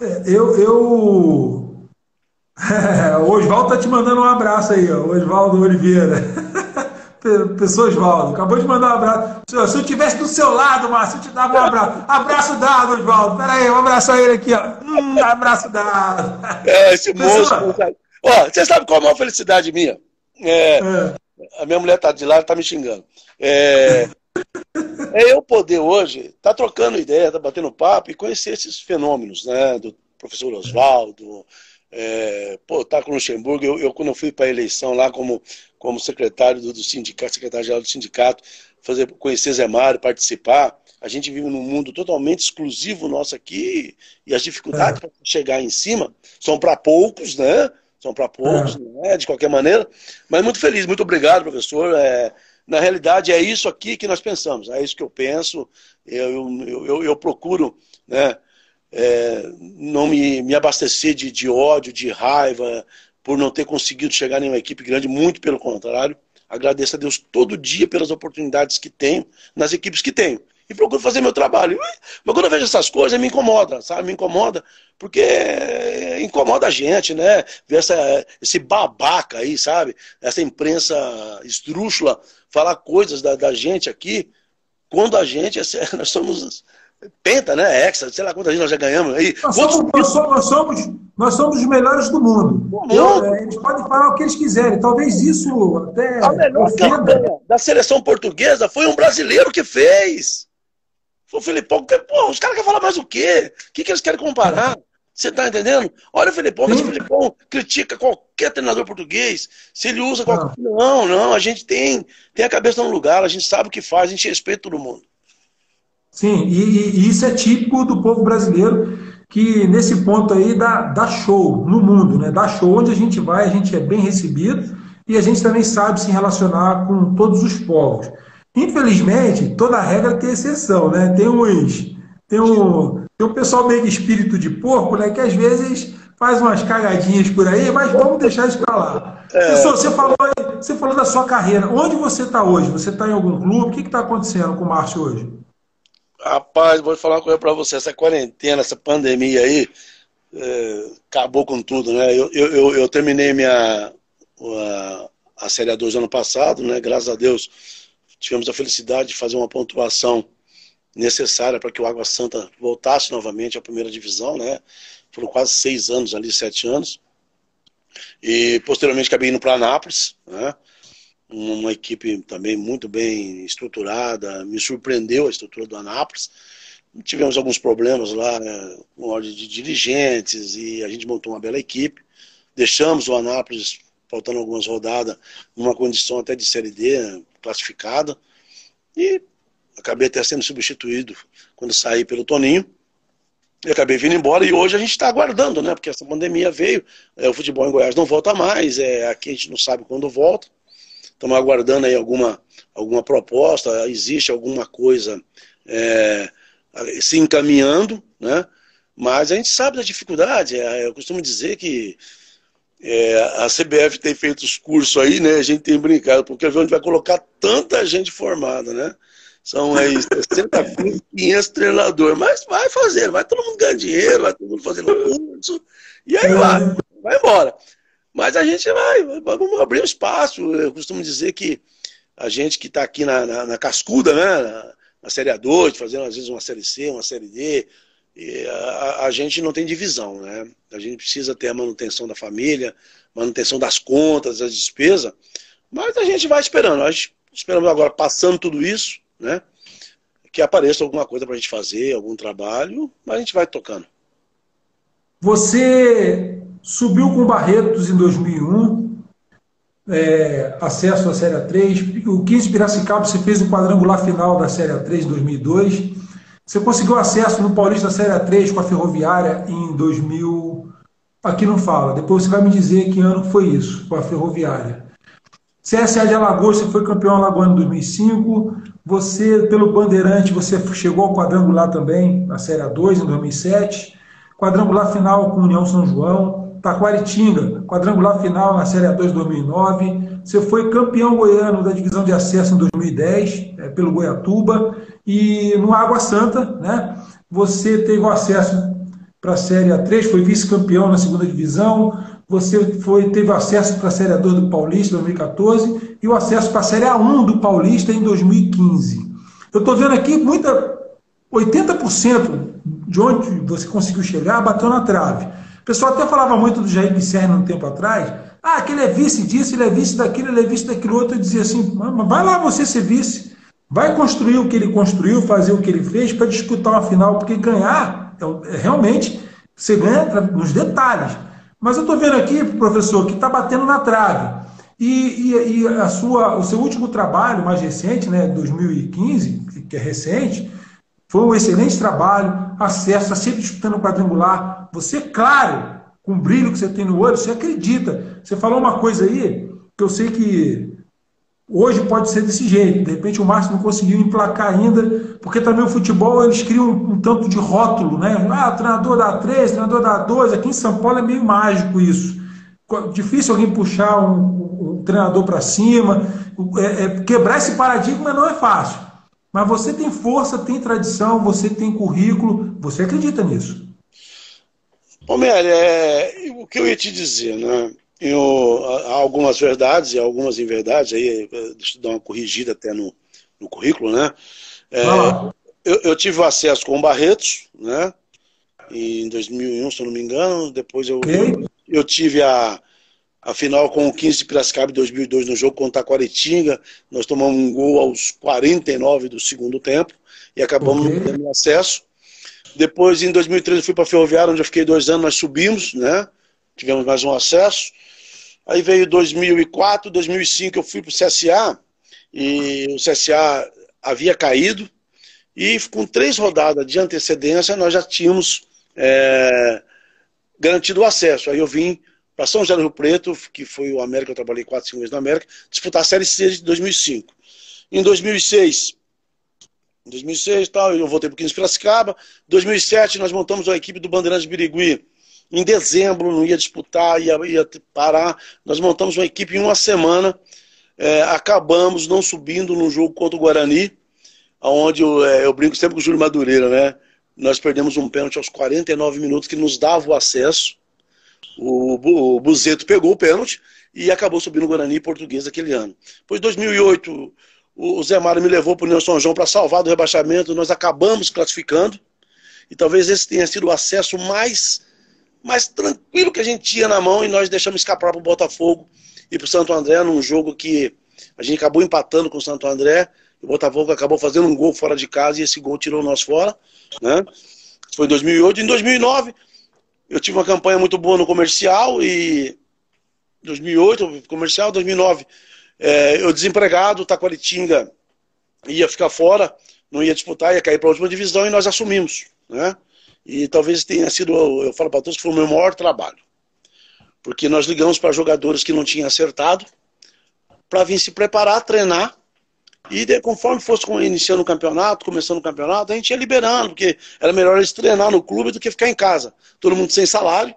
É, eu. eu... <laughs> o Oswaldo tá te mandando um abraço aí, ó. Oswaldo Oliveira. <laughs> Pessoa Oswaldo, acabou de mandar um abraço. Se eu estivesse do seu lado, Márcio, eu te dava um abraço. Abraço dado, Oswaldo. Pera aí, um abraço a ele aqui, ó. Hum, abraço dado. É, esse moço. Ó, você sabe qual é a maior felicidade minha? É, é. A minha mulher tá de lá, tá me xingando. É, é eu poder hoje tá trocando ideia, tá batendo papo e conhecer esses fenômenos, né? Do professor Oswaldo, é, pô, tá com o Luxemburgo. Eu, eu, quando eu fui para a eleição lá como, como secretário do, do sindicato, secretário-geral do sindicato, fazer, conhecer Zé Mário, participar. A gente vive num mundo totalmente exclusivo nosso aqui e as dificuldades é. para chegar em cima são para poucos, né? São para poucos, é. né, de qualquer maneira. Mas muito feliz, muito obrigado, professor. É, na realidade, é isso aqui que nós pensamos, é isso que eu penso. Eu, eu, eu, eu procuro né, é, não me, me abastecer de, de ódio, de raiva, por não ter conseguido chegar em uma equipe grande, muito pelo contrário. Agradeço a Deus todo dia pelas oportunidades que tenho, nas equipes que tenho e procuro fazer meu trabalho. Mas quando eu vejo essas coisas, me incomoda, sabe? Me incomoda, porque incomoda a gente, né? Ver essa, esse babaca aí, sabe? Essa imprensa esdrúxula falar coisas da, da gente aqui, quando a gente, <laughs> nós somos penta, né? Hexa, sei lá quantas nós já ganhamos aí. Nós somos, nós somos, nós somos, nós somos os melhores do mundo. Eu, é, eles podem falar o que eles quiserem. Talvez isso até. A melhor da seleção portuguesa foi um brasileiro que fez. O Filipão, pô, os caras querem falar mais o quê? O que, que eles querem comparar? Você está entendendo? Olha o Felipão, mas o Felipão critica qualquer treinador português. Se ele usa qualquer. Não, não, não, a gente tem, tem a cabeça no lugar, a gente sabe o que faz, a gente respeita todo mundo. Sim, e, e isso é típico do povo brasileiro, que nesse ponto aí dá, dá show no mundo, né? Dá show onde a gente vai, a gente é bem recebido e a gente também sabe se relacionar com todos os povos. Infelizmente, toda regra tem exceção, né? Tem uns. Tem um, tem um pessoal meio de espírito de porco, né? Que às vezes faz umas cagadinhas por aí, mas vamos deixar isso para lá. É. Pessoal, você falou, você falou da sua carreira. Onde você está hoje? Você está em algum clube? O que está acontecendo com o Márcio hoje? Rapaz, vou falar uma coisa para você. Essa quarentena, essa pandemia aí, é, acabou com tudo, né? Eu, eu, eu terminei minha, a, a Série A2 ano passado, né? Graças a Deus tivemos a felicidade de fazer uma pontuação necessária para que o Água Santa voltasse novamente à primeira divisão, né? Foram quase seis anos ali, sete anos. E posteriormente acabei indo para Anápolis, né? Uma equipe também muito bem estruturada, me surpreendeu a estrutura do Anápolis. Tivemos alguns problemas lá né, com ordem de dirigentes e a gente montou uma bela equipe. Deixamos o Anápolis faltando algumas rodadas, numa condição até de Série D, classificada. E acabei até sendo substituído quando saí pelo Toninho. E acabei vindo embora e hoje a gente está aguardando, né? Porque essa pandemia veio, é, o futebol em Goiás não volta mais, é, aqui a gente não sabe quando volta. Estamos aguardando aí alguma, alguma proposta, existe alguma coisa é, se encaminhando, né? Mas a gente sabe da dificuldade. É, eu costumo dizer que é, a CBF tem feito os cursos aí, né? A gente tem brincado, porque a gente vai colocar tanta gente formada, né? São aí 60 filhos, 500 treinadores. Mas vai fazendo, vai todo mundo ganhando dinheiro, vai todo mundo fazendo curso. E aí vai, vai embora. Mas a gente vai, vamos abrir um espaço. Eu costumo dizer que a gente que está aqui na, na, na, cascuda, né? Na, na Série A2, fazendo às vezes uma Série C, uma Série D, a, a, gente não tem divisão, né? A gente precisa ter a manutenção da família, manutenção das contas, das despesas, mas a gente vai esperando. Nós esperamos agora, passando tudo isso, né? Que apareça alguma coisa para a gente fazer, algum trabalho, mas a gente vai tocando. Você subiu com Barretos em 2001, é, acesso à Série A3. O 15 Piracicaba você fez o quadrangular final da Série A3 em 2002. Você conseguiu acesso no Paulista Série A3 com a Ferroviária em 2000. Aqui não fala. Depois você vai me dizer que ano foi isso, com a Ferroviária. CSA de Alagoas, você foi campeão alagoano em 2005. Você, pelo Bandeirante, você chegou ao quadrangular também, na Série A2 em 2007. Quadrangular final com União São João. Taquaritinga, quadrangular final na Série A2 2009. Você foi campeão goiano da divisão de acesso em 2010, é, pelo Goiatuba. E no Água Santa, né, você teve o acesso para a Série A3, foi vice-campeão na segunda divisão, você foi, teve acesso para a Série A2 do Paulista em 2014 e o acesso para a Série A1 do Paulista em 2015. Eu estou vendo aqui muita 80% de onde você conseguiu chegar bateu na trave. O pessoal até falava muito do Jair Pisserni um tempo atrás. Ah, aquele é vice disso, ele é vice daquilo, ele é vice daquilo outro. Eu dizia assim, vai lá você ser vice. Vai construir o que ele construiu, fazer o que ele fez para disputar uma final, porque ganhar é, é realmente você ganha nos detalhes. Mas eu estou vendo aqui, professor, que está batendo na trave. E, e, e, a sua, o seu último trabalho, mais recente, né, 2015, que é recente, foi um excelente trabalho, acesso, está sempre disputando o quadrangular. Você, claro, com o brilho que você tem no olho, você acredita. Você falou uma coisa aí que eu sei que Hoje pode ser desse jeito. De repente o Márcio não conseguiu emplacar ainda, porque também o futebol eles criam um, tanto de rótulo, né? Ah, treinador da 3, treinador da 2. Aqui em São Paulo é meio mágico isso. Difícil alguém puxar um, um, um treinador para cima. É, é, quebrar esse paradigma não é fácil. Mas você tem força, tem tradição, você tem currículo, você acredita nisso. Homero, é, o que eu ia te dizer, né? Eu, há algumas verdades e algumas inverdades, aí, deixa eu dar uma corrigida até no, no currículo, né? É, ah. eu, eu, tive acesso com o Barretos, né? Em 2001, se eu não me engano. Depois eu, okay. eu, eu, tive a, a final com o 15 de Piracicaba em 2002 no jogo contra a Quaretinga. Nós tomamos um gol aos 49 do segundo tempo e acabamos okay. tendo acesso. Depois, em 2013, eu fui para a Ferroviária, onde eu fiquei dois anos, nós subimos, né? Tivemos mais um acesso. Aí veio 2004, 2005 eu fui para o CSA, e o CSA havia caído, e com três rodadas de antecedência nós já tínhamos é, garantido o acesso. Aí eu vim para São José do Rio Preto, que foi o América, eu trabalhei quatro, cinco meses na América, disputar a Série C de 2005. Em 2006, em 2006 tal, eu voltei para o 15 Piracicaba. Em 2007 nós montamos a equipe do Bandeirantes Birigui. Em dezembro não ia disputar, ia, ia parar. Nós montamos uma equipe em uma semana. É, acabamos não subindo no jogo contra o Guarani, onde eu, é, eu brinco sempre com o Júlio Madureira, né? Nós perdemos um pênalti aos 49 minutos que nos dava o acesso. O, o Buzeto pegou o pênalti e acabou subindo o Guarani português aquele ano. Depois, 2008, o Zé Mário me levou para o Nilson João para salvar do rebaixamento. Nós acabamos classificando. E talvez esse tenha sido o acesso mais, mais tranquilo que a gente tinha na mão. E nós deixamos escapar para o Botafogo e para o Santo André num jogo que a gente acabou empatando com o Santo André. O Botafogo acabou fazendo um gol fora de casa e esse gol tirou nós fora. Né? Foi em 2008. Em 2009, eu tive uma campanha muito boa no comercial e 2008, comercial, 2009, é, eu desempregado, Taquaritinga ia ficar fora, não ia disputar, ia cair para a última divisão e nós assumimos. Né? E talvez tenha sido, eu falo para todos, que foi o meu maior trabalho. Porque nós ligamos para jogadores que não tinham acertado, para vir se preparar, treinar, e de, conforme fosse iniciando o campeonato, começando o campeonato, a gente ia liberando, porque era melhor eles treinar no clube do que ficar em casa. Todo mundo sem salário.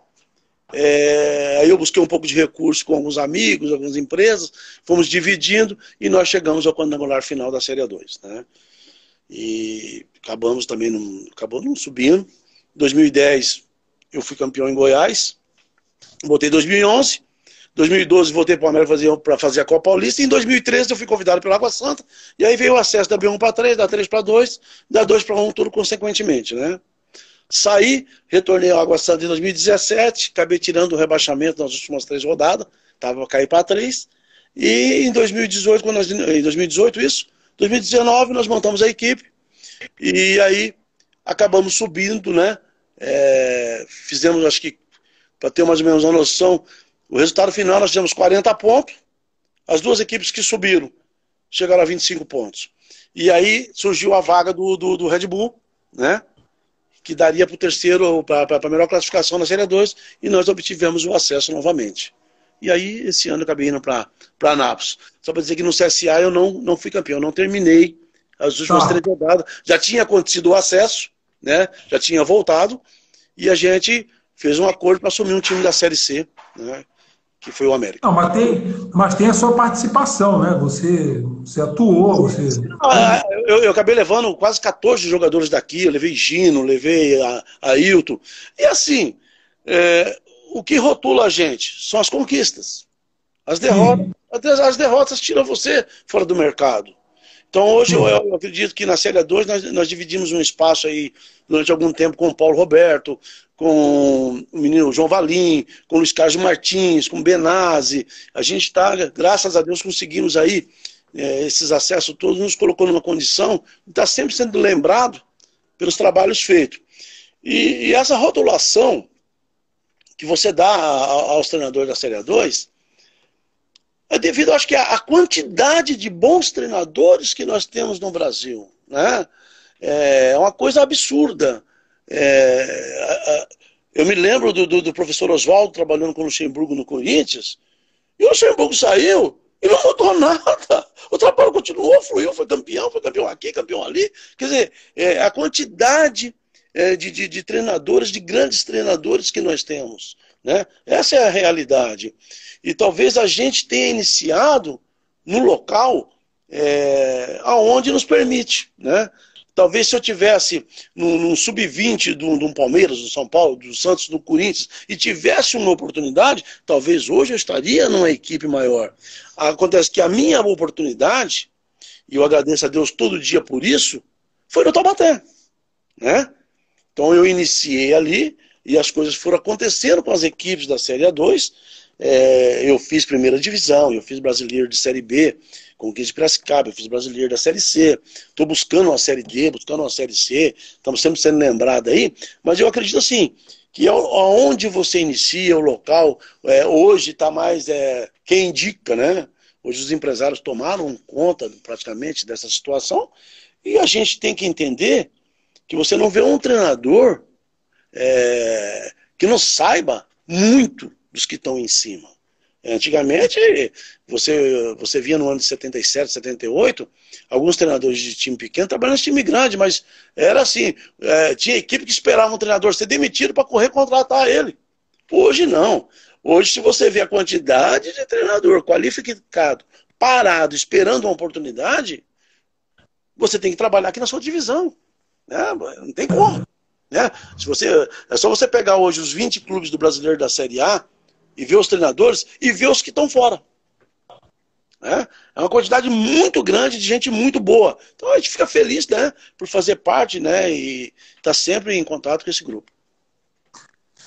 É, aí eu busquei um pouco de recurso com alguns amigos, algumas empresas, fomos dividindo e nós chegamos ao quadrangular final da Série 2. Né? E acabamos também, num, acabou não subindo. Em 2010 eu fui campeão em Goiás, voltei em 2011. 2012 voltei para o América para fazer a Copa Paulista. Em 2013 eu fui convidado pela Água Santa. E aí veio o acesso da B1 para 3, da 3 para 2, da 2 para 1, tudo consequentemente. Né? Saí, retornei ao Água Santa em 2017, acabei tirando o rebaixamento nas últimas três rodadas, estava cair para três. E em 2018, quando nós, em 2018 isso, 2019 nós montamos a equipe e aí acabamos subindo, né? É, fizemos, acho que, para ter mais ou menos uma noção, o resultado final nós tivemos 40 pontos, as duas equipes que subiram chegaram a 25 pontos. E aí surgiu a vaga do, do, do Red Bull, né? que daria para o terceiro, para a melhor classificação na Série 2, e nós obtivemos o acesso novamente. E aí, esse ano, eu acabei indo para Anápolis. Só para dizer que no CSA eu não, não fui campeão, não terminei as últimas tá. três rodadas. Já tinha acontecido o acesso, né? já tinha voltado, e a gente fez um acordo para assumir um time da Série C. Né? Que foi o América. Não, mas tem, mas tem a sua participação, né? Você, você atuou, você. Ah, eu, eu, acabei levando quase 14 jogadores daqui, eu levei Gino, levei a, Ailton. E assim, é, o que rotula a gente são as conquistas. As derrotas, as, as derrotas tiram você fora do mercado. Então hoje eu, eu, acredito que na Série 2 nós, nós dividimos um espaço aí durante algum tempo com o Paulo Roberto, com o menino João Valim, com o Luiz Carlos Martins, com o Benazzi. A gente está, graças a Deus, conseguimos aí é, esses acessos todos, nos colocou numa condição de estar tá sempre sendo lembrado pelos trabalhos feitos. E, e essa rotulação que você dá aos treinadores da Série 2 é devido, acho que, à quantidade de bons treinadores que nós temos no Brasil. Né? É uma coisa absurda. É, eu me lembro do, do, do professor Oswaldo trabalhando com o Luxemburgo no Corinthians, e o Luxemburgo saiu e não mudou <laughs> nada. O trabalho continuou, fluiu, foi campeão, foi campeão aqui, campeão ali. Quer dizer, é, a quantidade é, de, de, de, treinadores, de grandes treinadores que nós temos. Né? Essa é a realidade. E talvez a gente tenha iniciado no local é, aonde nos permite. Né? Talvez se eu tivesse num, num sub-20 de um Palmeiras, do São Paulo, do Santos, do Corinthians, e tivesse uma oportunidade, talvez hoje eu estaria numa equipe maior. Acontece que a minha oportunidade, e eu agradeço a Deus todo dia por isso, foi no Taubaté. Né? Então eu iniciei ali, e as coisas foram acontecendo com as equipes da Série A2, é, eu fiz primeira divisão, eu fiz brasileiro de Série B, Conquista de Piracicaba, eu fiz brasileiro da Série C. Estou buscando uma Série D, buscando uma Série C. Estamos sempre sendo lembrados aí. Mas eu acredito assim, que aonde você inicia o local, é, hoje está mais é, quem indica, né? Hoje os empresários tomaram conta praticamente dessa situação e a gente tem que entender que você não vê um treinador é, que não saiba muito dos que estão em cima. Antigamente, você, você via no ano de 77, 78, alguns treinadores de time pequeno trabalhando em time grande, mas era assim, é, tinha equipe que esperava um treinador ser demitido para correr contratar ele. Hoje não. Hoje, se você vê a quantidade de treinador qualificado, parado, esperando uma oportunidade, você tem que trabalhar aqui na sua divisão. Né? Não tem como. Né? Se você, é só você pegar hoje os 20 clubes do brasileiro da Série A e ver os treinadores e ver os que estão fora. Né? É uma quantidade muito grande de gente muito boa. Então a gente fica feliz né, por fazer parte né, e estar tá sempre em contato com esse grupo.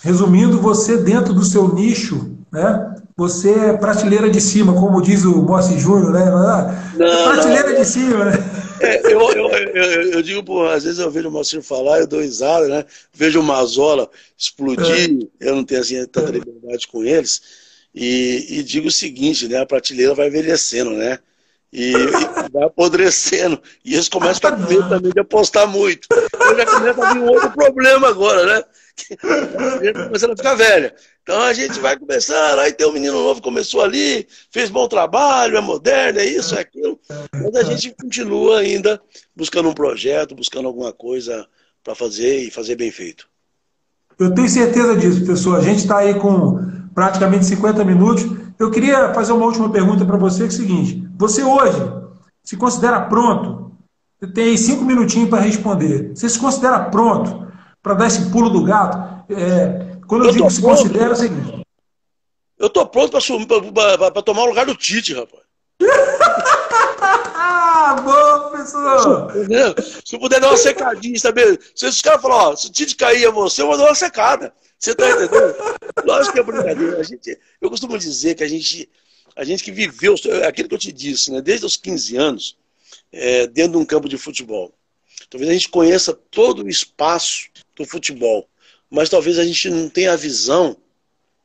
Resumindo, você dentro do seu nicho, né? Você é prateleira de cima, como diz o Bossi Júnior, né? Ah, não, é prateleira não. de cima, né? É, eu, eu, eu, eu, digo, pô, às vezes eu vejo o Moacir falar, eu dou risada, né? Vejo o Mazola explodir, é. eu não tenho assim, tanta liberdade com eles. E, e, digo o seguinte, né? A prateleira vai envelhecendo, né? E, e vai apodrecendo. E eles começam a ter também de apostar muito. Eu já começa a vir um outro problema agora, né? Começando a ficar velha. Então a gente vai começando, aí tem um menino novo começou ali, fez bom trabalho, é moderno, é isso, é aquilo. Mas a gente continua ainda buscando um projeto, buscando alguma coisa para fazer e fazer bem feito. Eu tenho certeza disso, pessoal. A gente está aí com praticamente 50 minutos. Eu queria fazer uma última pergunta para você, que é o seguinte: você hoje se considera pronto? Você tem aí cinco minutinhos para responder. Você se considera pronto para dar esse pulo do gato. É, quando eu, eu digo se pronto. considera, é o seguinte. Eu tô pronto para tomar o lugar do Tite, rapaz. <laughs> Bom, pessoal. Se eu puder dar uma secadinha, sabe? Se os caras falarem, ó, se o Tite cair é você, eu vou dar uma secada. Você tá entendendo? Lógico que é brincadeira. A gente, eu costumo dizer que a gente, a gente que viveu, aquilo que eu te disse, né, desde os 15 anos, é, dentro de um campo de futebol. Talvez a gente conheça todo o espaço do futebol, mas talvez a gente não tenha a visão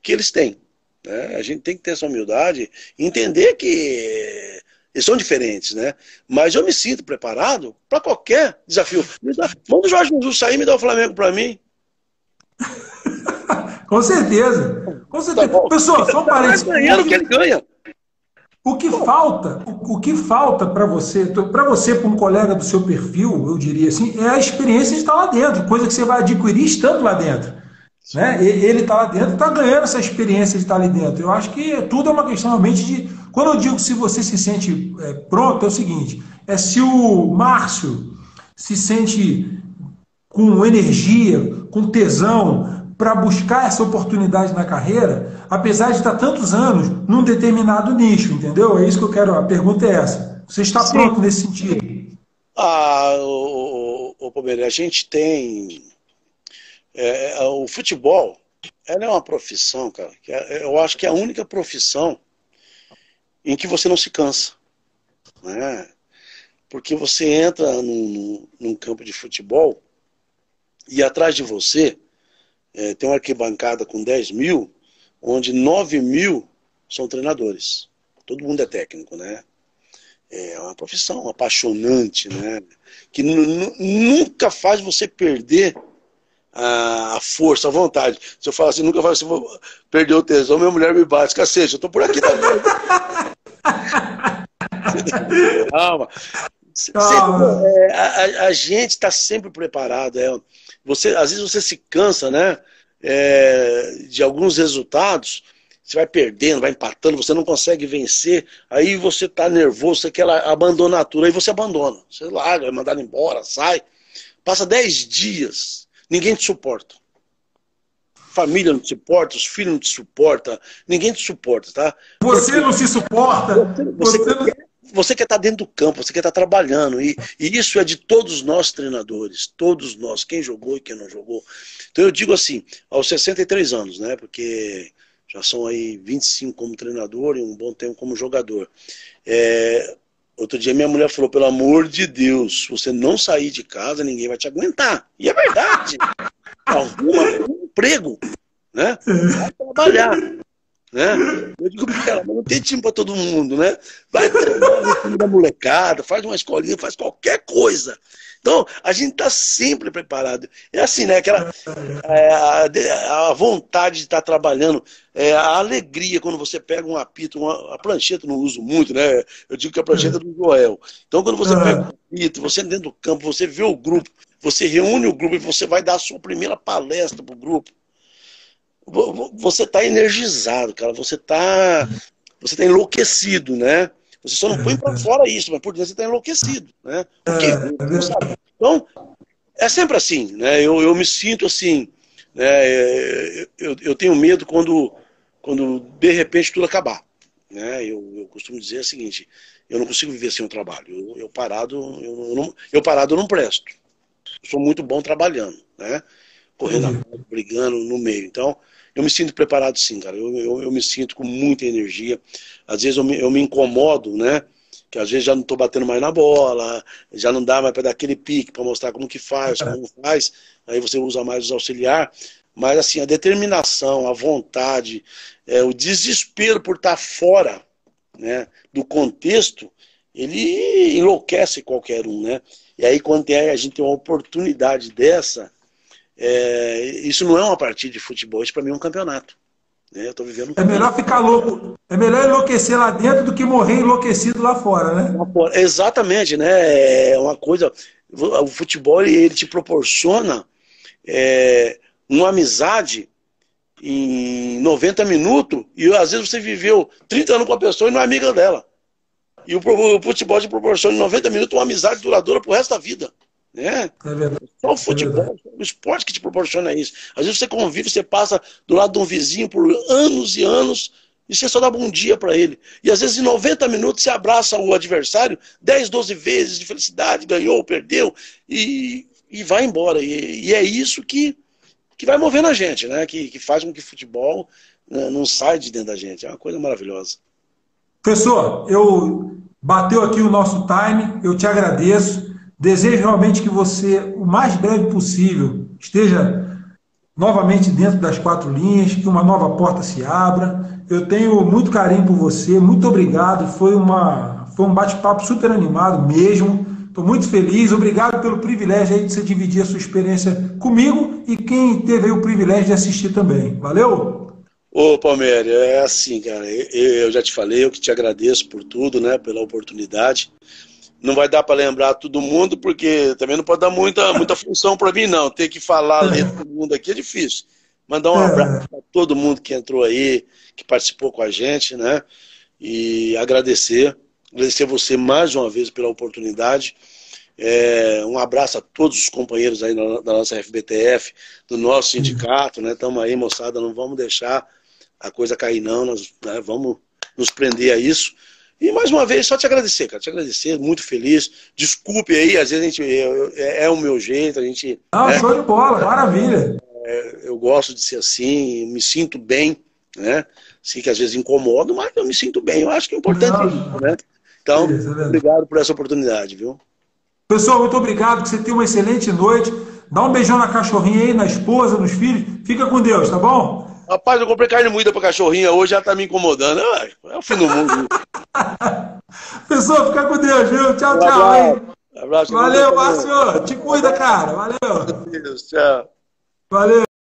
que eles têm. Né? A gente tem que ter essa humildade entender que eles são diferentes, né? Mas eu me sinto preparado para qualquer desafio. Dá, manda o Jorge Jesus sair e me dá o Flamengo para mim. <laughs> Com certeza. Com certeza. Tá Pessoal, só um parênteses. ganhando o que ele ganha. O que falta, o, que falta para você, para você, para um colega do seu perfil, eu diria assim, é a experiência de estar lá dentro, coisa que você vai adquirir estando lá dentro. Né? Ele está lá dentro, está ganhando essa experiência de estar ali dentro. Eu acho que tudo é uma questão realmente de. Quando eu digo se você se sente é, pronto, é o seguinte: é se o Márcio se sente com energia, com tesão, para buscar essa oportunidade na carreira, apesar de estar tantos anos num determinado nicho, entendeu? É isso que eu quero. A pergunta é essa. Você está Sim. pronto nesse sentido? Ah, o, o, o a gente tem. É, é, o futebol, ela é uma profissão, cara, que é, eu acho que é a única profissão em que você não se cansa. Né? Porque você entra num, num campo de futebol e atrás de você é, tem uma arquibancada com 10 mil, onde 9 mil são treinadores. Todo mundo é técnico, né? É uma profissão apaixonante, né? Que nunca faz você perder a, força, a vontade. Se eu falar assim, nunca faz você perder o tesão, minha mulher me bate. Cacete, eu tô por aqui também. <laughs> Calma. Calma. É, a, a, gente está sempre preparado. É, você, às vezes você se cansa, né? É, de alguns resultados, você vai perdendo, vai empatando, você não consegue vencer, aí você está nervoso, você quer abandonar tudo, aí você abandona, você larga, é mandado embora, sai, passa dez dias, ninguém te suporta. Família não te suporta, os filhos não te suportam, ninguém te suporta, tá? Você não se suporta. Você, você, você não você quer estar dentro do campo, você quer estar trabalhando. E, e, isso é de todos nós treinadores, todos nós, quem jogou e quem não jogou. Então eu digo assim, aos 63 anos, né? Porque já são aí 25 como treinador e um bom tempo como jogador. É, Outro dia minha mulher falou, pelo amor de Deus, você não sair de casa, ninguém vai te aguentar. E é verdade. <laughs> Arruma um emprego, né? Vai trabalhar. Né? Eu digo pra ela, mas não tem time para todo mundo, né? Vai treinar no time da molecada, faz uma escolinha, faz qualquer coisa. Então, a gente está sempre preparado. É assim, né? Aquela, é, a, a, vontade de estar tá trabalhando, é, a alegria quando você pega um apito, uma, a prancheta não uso muito, né? Eu digo que a prancheta é do Joel. Então, quando você pega um apito, você dentro do campo, você vê o grupo, você reúne o grupo e você vai dar a sua primeira palestra para o grupo. Você está energizado, cara. Você está você tá enlouquecido, né? Você só não põe para fora isso, mas por dentro você está enlouquecido, né? Porque, é, é então, é sempre assim, né? Eu, eu me sinto assim, né? Eu, eu tenho medo quando, quando de repente tudo acabar, né? Eu, eu costumo dizer o seguinte: eu não consigo viver sem o trabalho. Eu, eu parado, eu, eu, não, eu parado eu não presto. Eu sou muito bom trabalhando, né? Correndo, uhum. brigando no meio. Então, eu me sinto preparado sim, cara. Eu, eu, eu me sinto com muita energia. Às vezes eu me, eu me incomodo, né? Que às vezes já não estou batendo mais na bola, já não dá mais para dar aquele pique para mostrar como que faz, como faz. Aí você usa mais os auxiliar. Mas assim, a determinação, a vontade, é, o desespero por estar tá fora né, do contexto, ele enlouquece qualquer um, né? E aí quando tem, a gente tem uma oportunidade dessa, é, isso não é uma partida de futebol, isso para mim é um campeonato. Né? Eu tô vivendo um é melhor ficar louco, é melhor enlouquecer lá dentro do que morrer enlouquecido lá fora, né? Exatamente, né? É uma coisa. O futebol ele te proporciona é, uma amizade em 90 minutos e às vezes você viveu 30 anos com a pessoa e não é amiga dela. E o, o futebol te proporciona em 90 minutos uma amizade duradoura pro resto da vida. Né? É verdade. Só o futebol, é o esporte que te proporciona isso. Às vezes você convive, você passa do lado de um vizinho por anos e anos e você só dá bom dia para ele. E às vezes em 90 minutos você abraça o adversário 10, 12 vezes de felicidade, ganhou, perdeu e, e vai embora. E, e é isso que, que vai movendo a gente, né? que, que faz com que o futebol né, não saia de dentro da gente. É uma coisa maravilhosa. Professor, eu bateu aqui o nosso time, eu te agradeço. Desejo realmente que você, o mais breve possível, esteja novamente dentro das quatro linhas, que uma nova porta se abra. Eu tenho muito carinho por você, muito obrigado. Foi, uma, foi um bate-papo super animado mesmo. Estou muito feliz. Obrigado pelo privilégio de você dividir a sua experiência comigo e quem teve o privilégio de assistir também. Valeu? Ô, Palmeiras, é assim, cara. Eu já te falei, eu que te agradeço por tudo, né? Pela oportunidade não vai dar para lembrar todo mundo, porque também não pode dar muita, muita função para mim, não. Ter que falar, ler todo mundo aqui é difícil. Mandar um é. abraço para todo mundo que entrou aí, que participou com a gente, né? E agradecer. Agradecer você mais uma vez pela oportunidade. É, um abraço a todos os companheiros aí da, da nossa FBTF, do nosso sindicato, né? Estamos aí, moçada, não vamos deixar a coisa cair, não. Nós né, vamos nos prender a isso. E mais uma vez, só te agradecer, cara. Te agradecer, muito feliz. Desculpe aí, às vezes a gente. Eu, é, é, o meu jeito, a gente. Ah, né, show de bola, maravilha. É, eu gosto de ser assim, me sinto bem, né? Sei que às vezes incomodo, mas eu me sinto bem. Eu acho que é importante Não, isso, né? Então, é obrigado por essa oportunidade, viu? Pessoal, muito obrigado, que você tenha uma excelente noite. Dá um beijão na cachorrinha aí, na esposa, nos filhos. Fica com Deus, tá bom? Rapaz, eu comprei carne moída pra cachorrinha hoje, já tá me incomodando. É o fim do mundo. <laughs> Pessoal, fica com Deus, viu? Tchau, tchau. Hein? Abraço. Valeu, Márcio. Te cuida, cara. Valeu. Deus, tchau. Valeu.